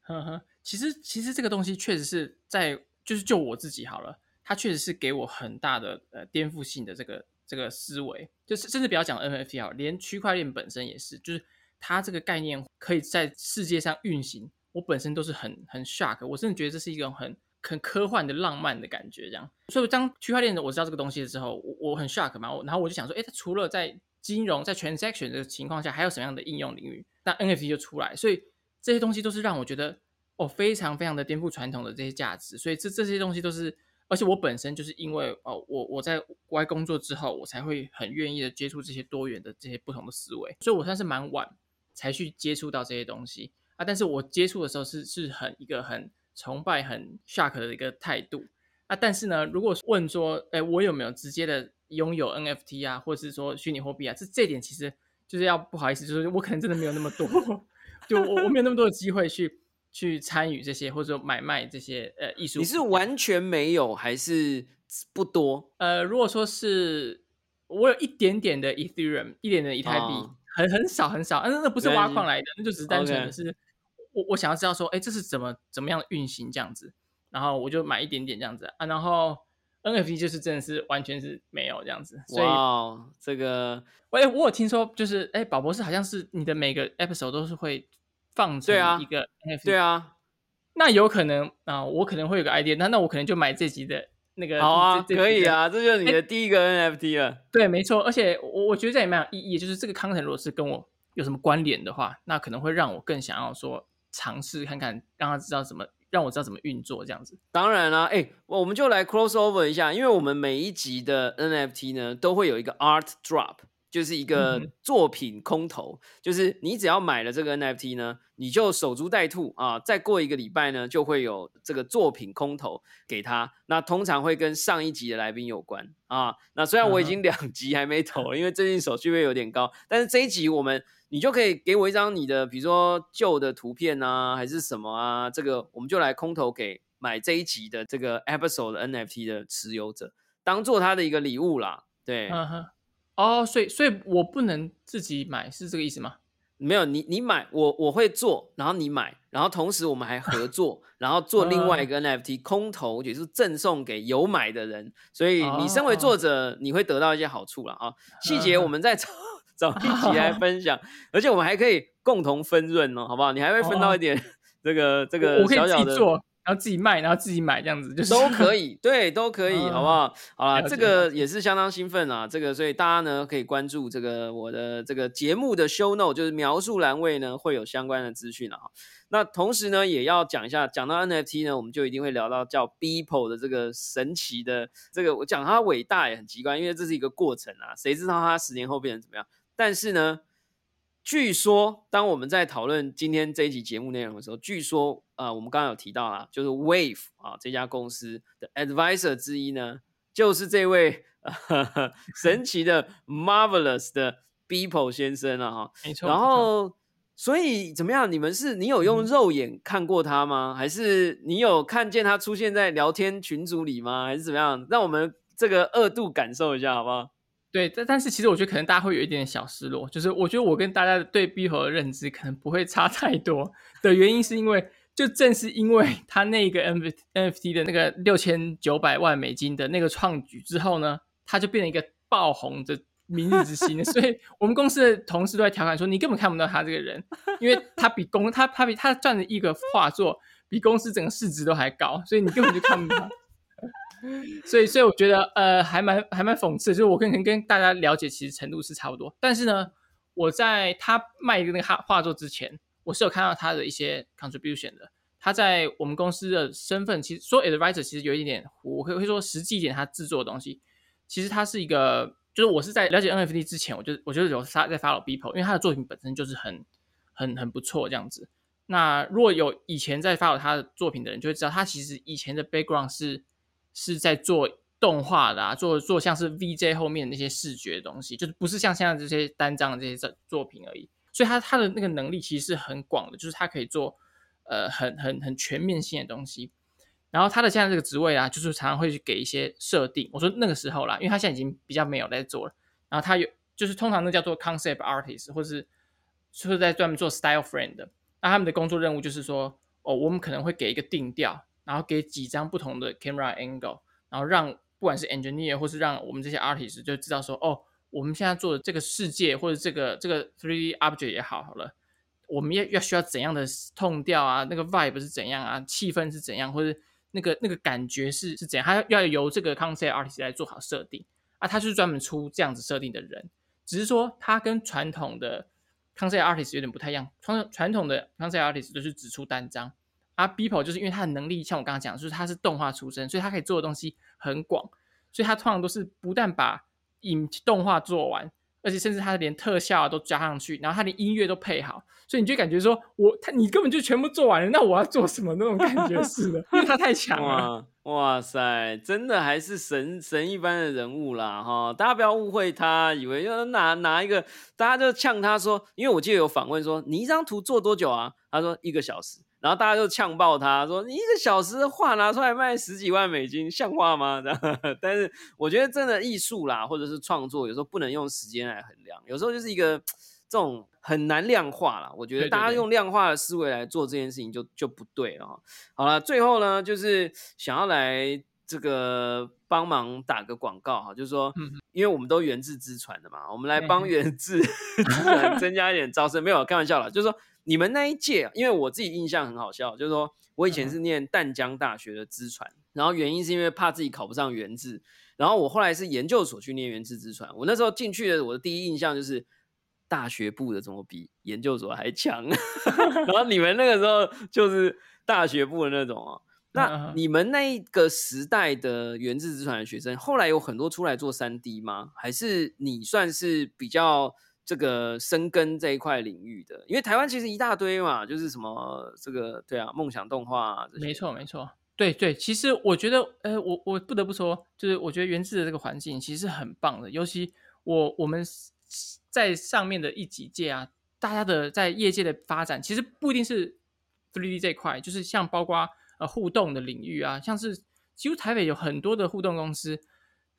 Speaker 2: 呵呵，其实其实这个东西确实是在。就是就我自己好了，它确实是给我很大的呃颠覆性的这个这个思维，就是甚至不要讲 NFT 好，连区块链本身也是，就是它这个概念可以在世界上运行，我本身都是很很 shock，我甚至觉得这是一种很很科幻的浪漫的感觉，这样。所以当区块链的我知道这个东西之后，我我很 shock 嘛，然后我就想说，哎，它除了在金融在 transaction 的情况下，还有什么样的应用领域？那 NFT 就出来，所以这些东西都是让我觉得。哦，非常非常的颠覆传统的这些价值，所以这这些东西都是，而且我本身就是因为哦，我我在国外工作之后，我才会很愿意的接触这些多元的这些不同的思维，所以我算是蛮晚才去接触到这些东西啊。但是我接触的时候是是很一个很崇拜、很 shock 的一个态度啊。但是呢，如果问说，哎，我有没有直接的拥有 NFT 啊，或者是说虚拟货币啊，这这点其实就是要不好意思，就是我可能真的没有那么多，就我我没有那么多的机会去。去参与这些或者说买卖这些呃艺术，
Speaker 1: 你是完全没有还是不多？
Speaker 2: 呃，如果说是我有一点点的 Ethereum，一点的以太币，很很少很少，那那不是挖矿来的，那就只是单纯的是我我想要知道说，哎，这是怎么怎么样运行这样子，然后我就买一点点这样子啊，然后 NFT 就是真的是完全是没有这样子，所以
Speaker 1: 这个，
Speaker 2: 哎，我有听说就是哎，宝博士好像是你的每个 episode 都是会。放成一个 NFT，
Speaker 1: 对啊，
Speaker 2: 那有可能啊，我可能会有个 idea，那那我可能就买这集的那个。
Speaker 1: 好啊，可以啊，这就是你的第一个 NFT 了。
Speaker 2: 对，没错，而且我我觉得这也蛮有意义，就是这个 content 如果是跟我有什么关联的话，那可能会让我更想要说尝试看看，让他知道怎么让我知道怎么运作这样子。
Speaker 1: 当然啦，哎，我们就来 cross over 一下，因为我们每一集的 NFT 呢都会有一个 art drop。就是一个作品空投，就是你只要买了这个 NFT 呢，你就守株待兔啊，再过一个礼拜呢，就会有这个作品空投给他。那通常会跟上一集的来宾有关啊。那虽然我已经 两集还没投，因为最近手续费有点高，但是这一集我们你就可以给我一张你的，比如说旧的图片啊，还是什么啊，这个我们就来空投给买这一集的这个 episode 的 NFT 的持有者，当做他的一个礼物啦。对。
Speaker 2: 哦，所以所以我不能自己买，是这个意思吗？
Speaker 1: 没有，你你买，我我会做，然后你买，然后同时我们还合作，然后做另外一个 NFT 空投，也是赠送给有买的人。所以你身为作者，你会得到一些好处了啊。细节我们再找找一起来 分享，而且我们还可以共同分润哦，好不好？你还会分到一点 这个这个小小的。
Speaker 2: 然后自己卖，然后自己买，这样子就是
Speaker 1: 都可以，对，都可以，好不好？好了，这个也是相当兴奋啊，这个，所以大家呢可以关注这个我的这个节目的 show note，就是描述栏位呢会有相关的资讯啊。那同时呢也要讲一下，讲到 NFT 呢，我们就一定会聊到叫 Beeple 的这个神奇的这个，我讲它伟大也很奇怪，因为这是一个过程啊，谁知道它十年后变成怎么样？但是呢。据说，当我们在讨论今天这一集节目内容的时候，据说，呃，我们刚刚有提到啦，就是 Wave 啊这家公司的 advisor 之一呢，就是这位 神奇的 marvelous 的 Beeple 先生了哈。
Speaker 2: 没错。
Speaker 1: 然后，所以怎么样？你们是你有用肉眼看过他吗？还是你有看见他出现在聊天群组里吗？还是怎么样？让我们这个二度感受一下，好不好？
Speaker 2: 对，但但是其实我觉得可能大家会有一点小失落，就是我觉得我跟大家的对 B 猴的认知可能不会差太多的原因，是因为就正是因为他那个 N NFT 的那个六千九百万美金的那个创举之后呢，他就变成一个爆红的明日之星，所以我们公司的同事都在调侃说，你根本看不到他这个人，因为他比公他他比他赚的一个画作比公司整个市值都还高，所以你根本就看不到。所以，所以我觉得，呃，还蛮还蛮讽刺，就是我跟跟大家了解其实程度是差不多，但是呢，我在他卖一个那个画画作之前，我是有看到他的一些 contribution 的。他在我们公司的身份，其实说 advisor 其实有一点点，我会会说实际一点，他制作的东西，其实他是一个，就是我是在了解 NFT 之前，我就我就有他在 follow Beeple，因为他的作品本身就是很很很不错这样子。那如果有以前在 follow 他的作品的人，就会知道他其实以前的 background 是。是在做动画的啊，做做像是 VJ 后面那些视觉的东西，就是不是像现在这些单张的这些作作品而已。所以他他的那个能力其实是很广的，就是他可以做呃很很很全面性的东西。然后他的现在这个职位啊，就是常常会去给一些设定。我说那个时候啦，因为他现在已经比较没有在做了。然后他有就是通常那叫做 concept artist，或是是在专门做 style frame 的。那他们的工作任务就是说，哦，我们可能会给一个定调。然后给几张不同的 camera angle，然后让不管是 engineer 或是让我们这些 artist 就知道说，哦，我们现在做的这个世界或者这个这个 three D object 也好好了，我们要要需要怎样的痛调啊？那个 vibe 是怎样啊？气氛是怎样？或者那个那个感觉是是怎样？他要由这个 concept artist 来做好设定啊，他就是专门出这样子设定的人，只是说他跟传统的 concept artist 有点不太一样，传传统的 concept artist 都是只出单张。啊，Beeple 就是因为他的能力，像我刚刚讲，就是他是动画出身，所以他可以做的东西很广，所以他通常都是不但把影动画做完，而且甚至他连特效都加上去，然后他连音乐都配好，所以你就感觉说，我他你根本就全部做完了，那我要做什么那种感觉似的，因为他太强了。
Speaker 1: 哇塞，真的还是神神一般的人物啦哈！大家不要误会他，以为就拿拿一个，大家就呛他说，因为我记得有访问说，你一张图做多久啊？他说一个小时。然后大家就呛爆他，说你一个小时的画拿出来卖十几万美金，像话吗？但是我觉得真的艺术啦，或者是创作，有时候不能用时间来衡量，有时候就是一个这种很难量化啦。我觉得大家用量化的思维来做这件事情，就就不对了。好了，最后呢，就是想要来这个帮忙打个广告哈，就是说，因为我们都源自之传的嘛，我们来帮源自增加一点招生，没有开玩笑了，就是说。你们那一届，因为我自己印象很好笑，就是说我以前是念淡江大学的资传，然后原因是因为怕自己考不上原制，然后我后来是研究所去念原制资传。我那时候进去的，我的第一印象就是大学部的怎么比研究所还强，然后你们那个时候就是大学部的那种哦。那你们那个时代的原自之传的学生，后来有很多出来做三 D 吗？还是你算是比较这个深耕这一块领域的？因为台湾其实一大堆嘛，就是什么这个对啊，梦想动画啊，
Speaker 2: 没错没错，对对。其实我觉得，呃，我我不得不说，就是我觉得原自的这个环境其实是很棒的，尤其我我们在上面的一几届啊，大家的在业界的发展，其实不一定是 3D 这块，就是像包括。呃，互动的领域啊，像是几乎台北有很多的互动公司，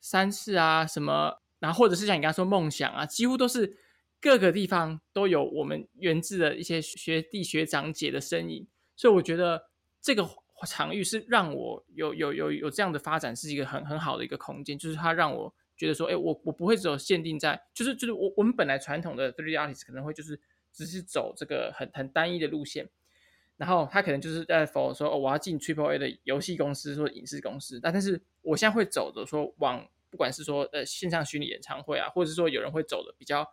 Speaker 2: 三次啊什么，然后或者是像你刚刚说梦想啊，几乎都是各个地方都有我们源自的一些学弟学长姐的身影，所以我觉得这个场域是让我有有有有这样的发展，是一个很很好的一个空间，就是它让我觉得说，哎，我我不会只有限定在，就是就是我我们本来传统的 three artist 可能会就是只是走这个很很单一的路线。然后他可能就是在否说，哦，我要进 Triple A 的游戏公司或影视公司，但但是我现在会走的说往，不管是说呃线上虚拟演唱会啊，或者是说有人会走的比较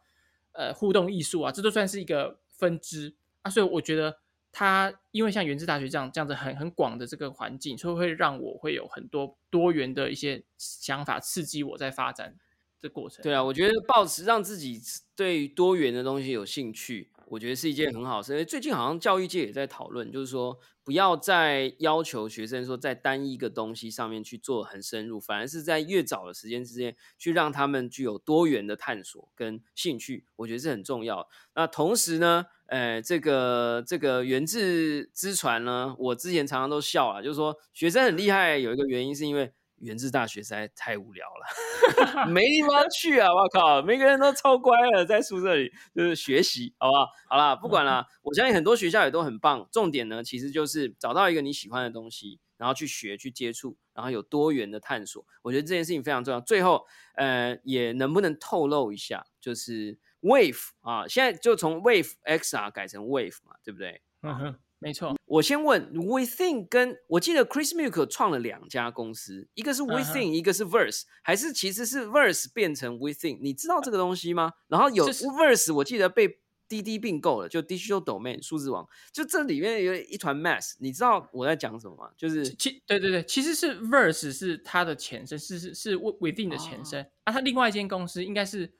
Speaker 2: 呃互动艺术啊，这都算是一个分支啊。所以我觉得它因为像原子大学这样这样子很很广的这个环境，所以会让我会有很多多元的一些想法，刺激我在发展的过程。
Speaker 1: 对啊，我觉得保持让自己对多元的东西有兴趣。我觉得是一件很好事。最近好像教育界也在讨论，就是说不要再要求学生说在单一个东西上面去做很深入，反而是在越早的时间之间去让他们具有多元的探索跟兴趣。我觉得是很重要。那同时呢，呃，这个这个源自之传呢，我之前常常都笑啊，就是说学生很厉害，有一个原因是因为。原治大学实在太无聊了，没地方去啊！我靠，每个人都超乖的，在宿舍里就是学习，好不好？好啦，不管啦。我相信很多学校也都很棒。重点呢，其实就是找到一个你喜欢的东西，然后去学、去接触，然后有多元的探索。我觉得这件事情非常重要。最后，呃，也能不能透露一下，就是 Wave 啊，现在就从 Wave XR 改成 Wave 嘛，对不对？
Speaker 2: 嗯哼。没错，
Speaker 1: 我先问，Within 跟我记得 Chris Milk 创了两家公司，一个是 Within，一个是 Verse，还是其实是 Verse 变成 Within？你知道这个东西吗？然后有 Verse，我记得被滴滴并购了，就 Digital Domain 数字网，就这里面有一团 mess，你知道我在讲什么吗？就是
Speaker 2: 其对对对，其实是 Verse 是它的前身，是是是 Within 的前身啊。它另外一间公司应该是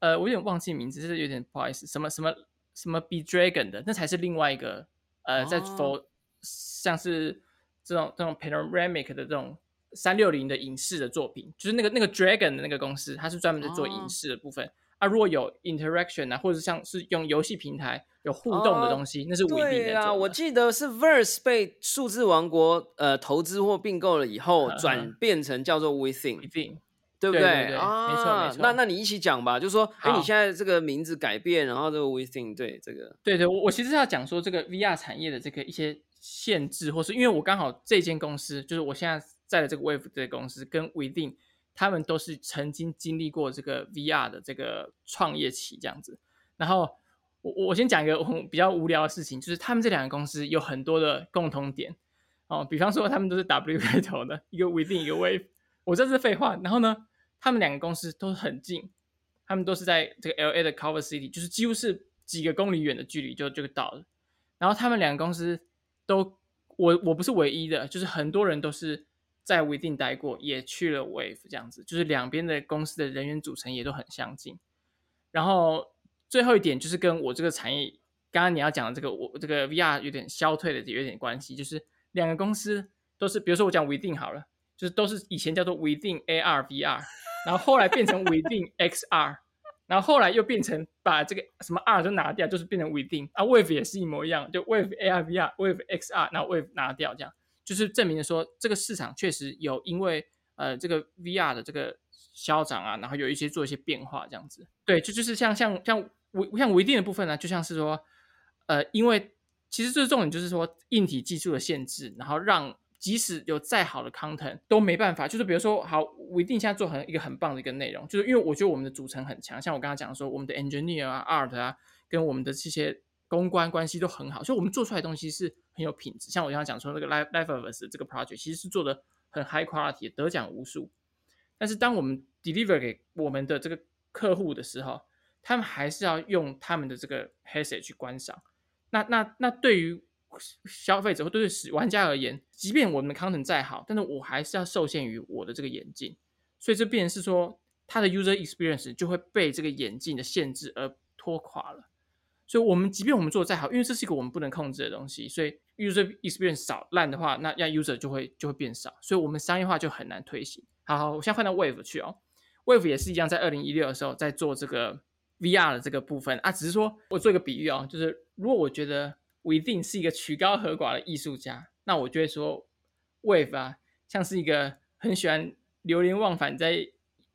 Speaker 2: 呃，我有点忘记名字，是有点不好意思，什么什么什么 Be Dragon 的，那才是另外一个。呃，在 for 像是这种这种 panoramic 的这种三六零的影视的作品，就是那个那个 dragon 的那个公司，它是专门在做影视的部分。啊，如果有 interaction 啊，或者像是用游戏平台有互动的东西，那是唯一的。对
Speaker 1: 啊，我记得是 verse 被数字王国呃投资或并购了以后，转变成叫做 within。对不对
Speaker 2: 啊？没错没错。
Speaker 1: 那那你一起讲吧，就是说，哎，你现在这个名字改变，然后这个 Within，对这个，
Speaker 2: 对对，我我其实要讲说这个 VR 产业的这个一些限制，或是因为我刚好这间公司，就是我现在在的这个 Wave 这个公司，跟 Within，他们都是曾经经历过这个 VR 的这个创业期这样子。然后我我先讲一个比较无聊的事情，就是他们这两个公司有很多的共同点哦，比方说他们都是 W 开头的，一个 Within，一个 Wave。我这是废话。然后呢？他们两个公司都很近，他们都是在这个 L A 的 Cover City，就是几乎是几个公里远的距离就就到了。然后他们两个公司都，我我不是唯一的，就是很多人都是在 Within 待过，也去了 Wave 这样子，就是两边的公司的人员组成也都很相近。然后最后一点就是跟我这个产业刚刚你要讲的这个我这个 VR 有点消退的有点关系，就是两个公司都是，比如说我讲 Within 好了，就是都是以前叫做 Within AR VR。然后后来变成 Within XR，然后后来又变成把这个什么 R 就拿掉，就是变成 Within 啊，Wave 也是一模一样，就 Wave AR VR、Wave XR，然后 Wave 拿掉，这样就是证明了说这个市场确实有因为呃这个 VR 的这个消长啊，然后有一些做一些变化这样子。对，就就是像像像维像维定的部分呢，就像是说呃，因为其实最重点就是说硬体技术的限制，然后让。即使有再好的 content 都没办法，就是比如说，好，我一定现在做很一个很棒的一个内容，就是因为我觉得我们的组成很强，像我刚刚讲说，我们的 engineer 啊、art 啊，跟我们的这些公关关系都很好，所以我们做出来的东西是很有品质。像我刚刚讲说那个 life life of us 这个 project，其实是做的很 high quality，得奖无数。但是当我们 deliver 给我们的这个客户的时候，他们还是要用他们的这个 headset 去观赏。那那那对于消费者或对使玩家而言，即便我们的 content 再好，但是我还是要受限于我的这个眼镜，所以这变成是说，它的 user experience 就会被这个眼镜的限制而拖垮了。所以，我们即便我们做的再好，因为这是一个我们不能控制的东西，所以 user experience 少烂的话，那让 user 就会就会变少，所以我们商业化就很难推行。好，好，我现在换到 Wave 去哦，Wave 也是一样，在二零一六的时候在做这个 VR 的这个部分啊，只是说我做一个比喻哦，就是如果我觉得 Within 是一个曲高和寡的艺术家，那我就会说 Wave 啊，像是一个很喜欢流连忘返在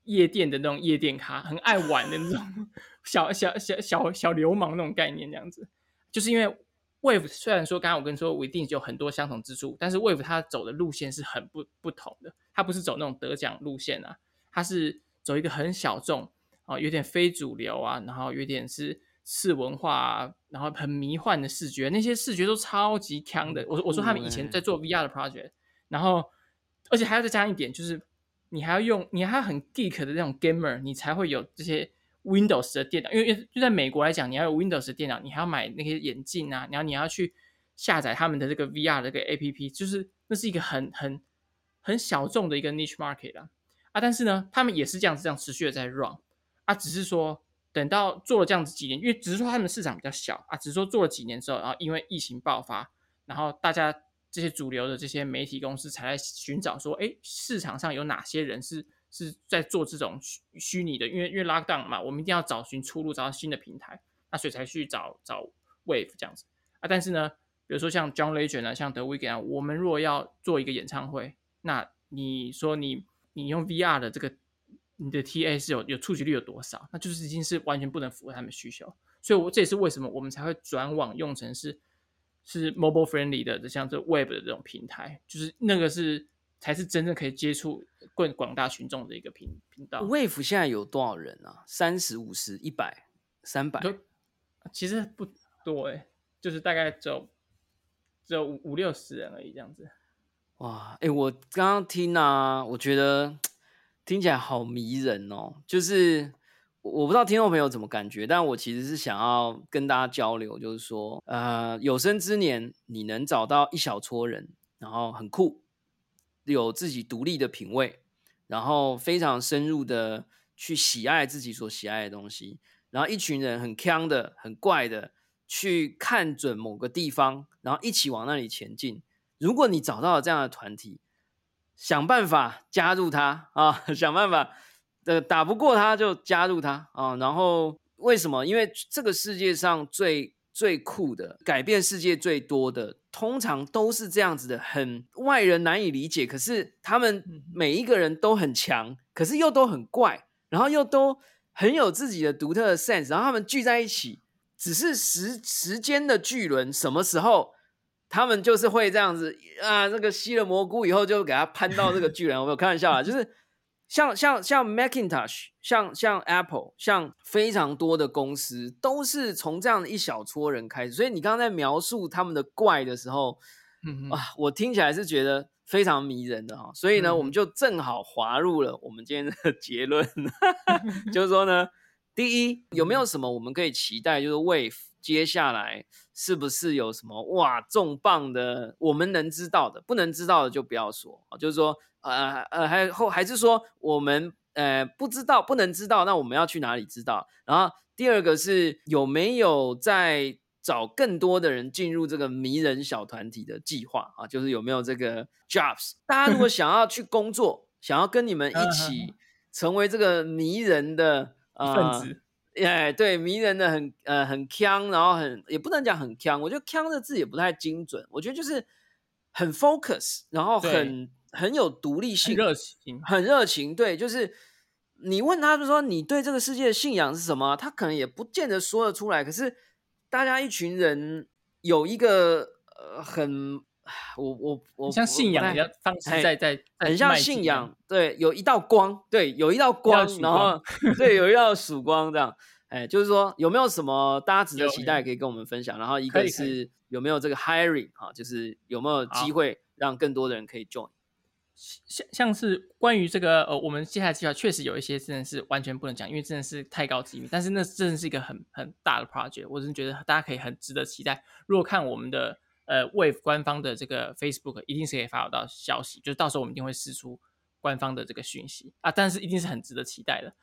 Speaker 2: 夜店的那种夜店咖，很爱玩的那种 小小小小小流氓那种概念，这样子。就是因为 Wave 虽然说刚刚我跟你说 Within 有很多相同之处，但是 Wave 它走的路线是很不不同的，它不是走那种得奖路线啊，它是走一个很小众啊，有点非主流啊，然后有点是。次文化，啊，然后很迷幻的视觉，那些视觉都超级强的。我我说他们以前在做 VR 的 project，然后而且还要再加一点，就是你还要用，你还要很 geek 的那种 gamer，你才会有这些 Windows 的电脑。因为就在美国来讲，你要有 Windows 的电脑，你还要买那些眼镜啊，然后你要去下载他们的这个 VR 的这个 APP，就是那是一个很很很小众的一个 niche market 啊啊！但是呢，他们也是这样子这样持续的在 run 啊，只是说。等到做了这样子几年，因为只是说他们市场比较小啊，只是说做了几年之后，然后因为疫情爆发，然后大家这些主流的这些媒体公司才在寻找说，哎，市场上有哪些人是是在做这种虚虚拟的？因为因为 lockdown 嘛，我们一定要找寻出路，找到新的平台，那所以才去找找 wave 这样子啊。但是呢，比如说像 John Legend 啊，像 The Weeknd 啊，我们如果要做一个演唱会，那你说你你用 VR 的这个。你的 TA 是有有触及率有多少？那就是已经是完全不能符合他们需求，所以，我这也是为什么我们才会转网用成是是 mobile friendly 的，像这 web 的这种平台，就是那个是才是真正可以接触更广大群众的一个频频道。
Speaker 1: wave 现在有多少人啊？三十五十一百三百？
Speaker 2: 其实不多哎，就是大概只有只有五五六十人而已这样子。
Speaker 1: 哇，哎，我刚刚听啊，我觉得。听起来好迷人哦，就是我不知道听众朋友怎么感觉，但我其实是想要跟大家交流，就是说，呃，有生之年你能找到一小撮人，然后很酷，有自己独立的品味，然后非常深入的去喜爱自己所喜爱的东西，然后一群人很腔的、很怪的去看准某个地方，然后一起往那里前进。如果你找到了这样的团体，想办法加入他啊！想办法，呃，打不过他就加入他啊！然后为什么？因为这个世界上最最酷的、改变世界最多的，通常都是这样子的，很外人难以理解。可是他们每一个人都很强，可是又都很怪，然后又都很有自己的独特的 sense。然后他们聚在一起，只是时时间的巨轮，什么时候？他们就是会这样子啊，这个吸了蘑菇以后就给他攀到这个巨人。我没有开玩笑啊，就是像像像 Macintosh，像像 Apple，像非常多的公司都是从这样的一小撮人开始。所以你刚刚在描述他们的怪的时候，啊，我听起来是觉得非常迷人的哈。所以呢，我们就正好滑入了我们今天的结论，就是说呢，第一有没有什么我们可以期待，就是 Wave 接下来。是不是有什么哇重磅的？我们能知道的，不能知道的就不要说啊。就是说，呃呃，还后还是说我们呃不知道，不能知道，那我们要去哪里知道？然后第二个是有没有在找更多的人进入这个迷人小团体的计划啊？就是有没有这个 jobs？大家如果想要去工作，想要跟你们一起成为这个迷人的
Speaker 2: 分子。
Speaker 1: 哎，对，迷人的很，呃，很腔，然后很，也不能讲很腔，我觉得腔的字也不太精准，我觉得就是很 focus，然后很很有独立性，
Speaker 2: 热情，
Speaker 1: 很热情，对，就是你问他，就说你对这个世界的信仰是什么，他可能也不见得说得出来，可是大家一群人有一个呃很。我我我
Speaker 2: 像信仰的方式，在在
Speaker 1: 很像信仰，对，有一道光，对，有一道光，然后对，有一道曙光，这样，哎，就是说有没有什么大家值得期待可以跟我们分享？然后一个是有没有这个 hiring 哈，就是有没有机会让更多的人可以 join？
Speaker 2: 像像是关于这个呃，我们接下来计划确实有一些真的是完全不能讲，因为真的是太高机密。但是那真的是一个很很大的 project，我真的觉得大家可以很值得期待。如果看我们的。呃 Wave 官方的这个 Facebook 一定是可以发得到消息，就是到时候我们一定会释出官方的这个讯息啊，但是一定是很值得期待的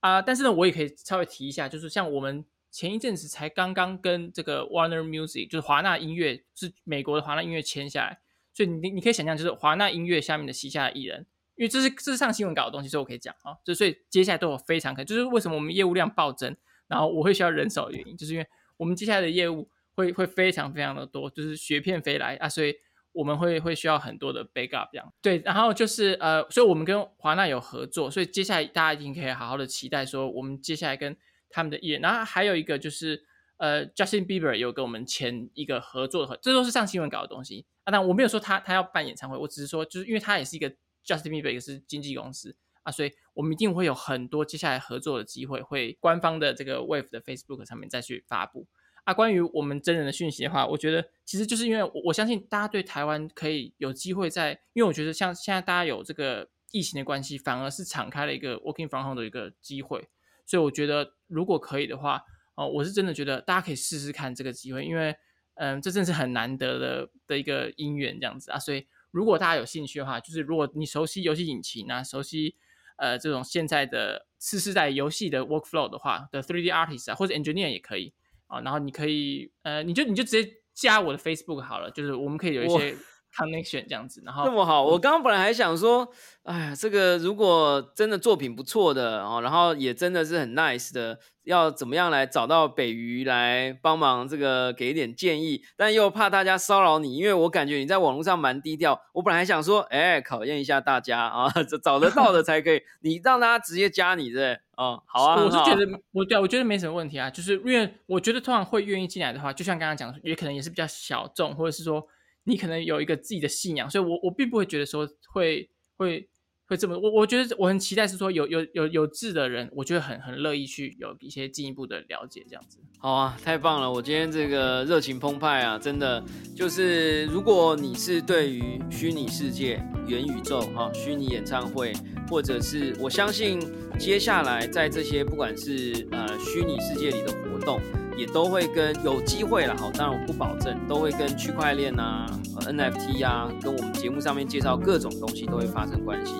Speaker 2: 啊。但是呢，我也可以稍微提一下，就是像我们前一阵子才刚刚跟这个 Warner Music，就是华纳音乐，是美国的华纳音乐签下来，所以你你可以想象，就是华纳音乐下面的旗下的艺人。因为这是这是上新闻稿的东西，所以我可以讲啊，就所以接下来都有非常可，就是为什么我们业务量暴增，然后我会需要人手的原因，就是因为我们接下来的业务会会非常非常的多，就是雪片飞来啊，所以我们会会需要很多的 backup 这样。对，然后就是呃，所以我们跟华纳有合作，所以接下来大家一定可以好好的期待说，我们接下来跟他们的艺人，然后还有一个就是呃，Justin Bieber 有跟我们签一个合作的，这都是上新闻稿的东西啊。但我没有说他他要办演唱会，我只是说就是因为他也是一个。Justin Bieber 也是经纪公司啊，所以我们一定会有很多接下来合作的机会，会官方的这个 Wave 的 Facebook 上面再去发布啊。关于我们真人的讯息的话，我觉得其实就是因为我我相信大家对台湾可以有机会在，因为我觉得像现在大家有这个疫情的关系，反而是敞开了一个 Working from home 的一个机会，所以我觉得如果可以的话，哦，我是真的觉得大家可以试试看这个机会，因为嗯，这真是很难得的的一个姻缘这样子啊，所以。如果大家有兴趣的话，就是如果你熟悉游戏引擎啊，熟悉呃这种现在的次世代游戏的 workflow 的话，的 three D artist 啊，或者 engineer 也可以啊，然后你可以呃，你就你就直接加我的 Facebook 好了，就是我们可以有一些。Connection 这样子，然后
Speaker 1: 这么好，我刚刚本来还想说，哎呀，这个如果真的作品不错的哦，然后也真的是很 nice 的，要怎么样来找到北鱼来帮忙这个给一点建议，但又怕大家骚扰你，因为我感觉你在网络上蛮低调。我本来还想说，哎，考验一下大家啊，找找得到的才可以，你让大家直接加你，对哦，好啊，
Speaker 2: 我是觉得我对，我觉得没什么问题啊，就是因为我觉得通常会愿意进来的话，就像刚刚讲，也可能也是比较小众，或者是说。你可能有一个自己的信仰，所以我我并不会觉得说会会会这么，我我觉得我很期待是说有有有有志的人，我觉得很很乐意去有一些进一步的了解这样子。
Speaker 1: 好啊，太棒了！我今天这个热情澎湃啊，真的就是如果你是对于虚拟世界、元宇宙哈、虚拟演唱会，或者是我相信接下来在这些不管是呃虚拟世界里的活动。也都会跟有机会了，好，当然我不保证都会跟区块链啊、NFT 啊，跟我们节目上面介绍各种东西都会发生关系。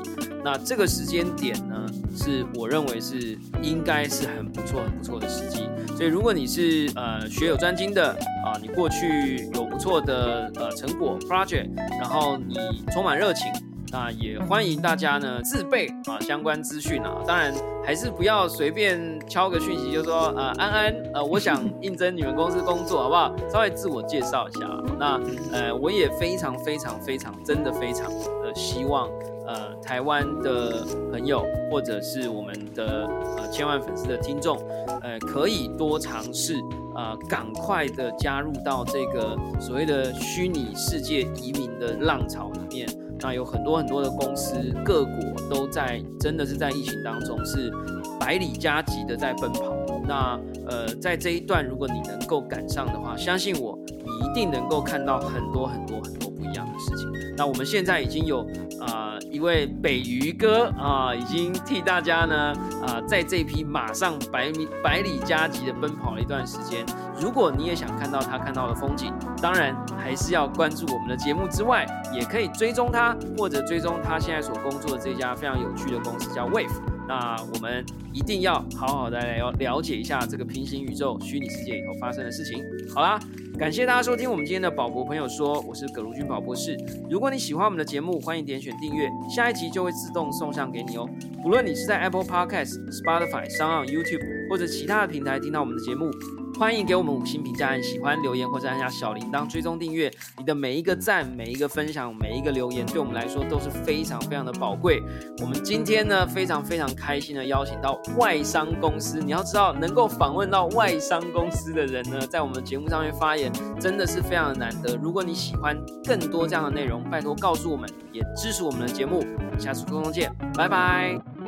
Speaker 1: 那这个时间点呢，是我认为是应该是很不错、很不错的时机。所以如果你是呃学有专精的啊，你过去有不错的呃成果 project，然后你充满热情。那也欢迎大家呢自备啊相关资讯啊，当然还是不要随便敲个讯息，就说呃安安呃我想应征你们公司工作好不好？稍微自我介绍一下。那呃我也非常非常非常真的非常的希望呃台湾的朋友或者是我们的呃千万粉丝的听众呃可以多尝试呃赶快的加入到这个所谓的虚拟世界移民的浪潮里面。那有很多很多的公司，各国都在，真的是在疫情当中是百里加急的在奔跑。那呃，在这一段，如果你能够赶上的话，相信我，你一定能够看到很多很多很多不一样的事情。那我们现在已经有啊一位北鱼哥啊，已经替大家呢啊，在这批马上百米百里加急的奔跑了一段时间。如果你也想看到他看到的风景，当然还是要关注我们的节目之外，也可以追踪他，或者追踪他现在所工作的这家非常有趣的公司，叫 Wave。那我们一定要好好的来了解一下这个平行宇宙虚拟世界里头发生的事情。好啦，感谢大家收听我们今天的宝博朋友说，我是葛如君宝博士。如果你喜欢我们的节目，欢迎点选订阅，下一集就会自动送上给你哦。不论你是在 Apple Podcast、Spotify、s o u n YouTube 或者其他的平台听到我们的节目。欢迎给我们五星评价，按喜欢留言或者按下小铃铛追踪订阅。你的每一个赞、每一个分享、每一个留言，对我们来说都是非常非常的宝贵。我们今天呢，非常非常开心的邀请到外商公司。你要知道，能够访问到外商公司的人呢，在我们节目上面发言，真的是非常的难得。如果你喜欢更多这样的内容，拜托告诉我们，也支持我们的节目。我们下次沟通见，拜拜。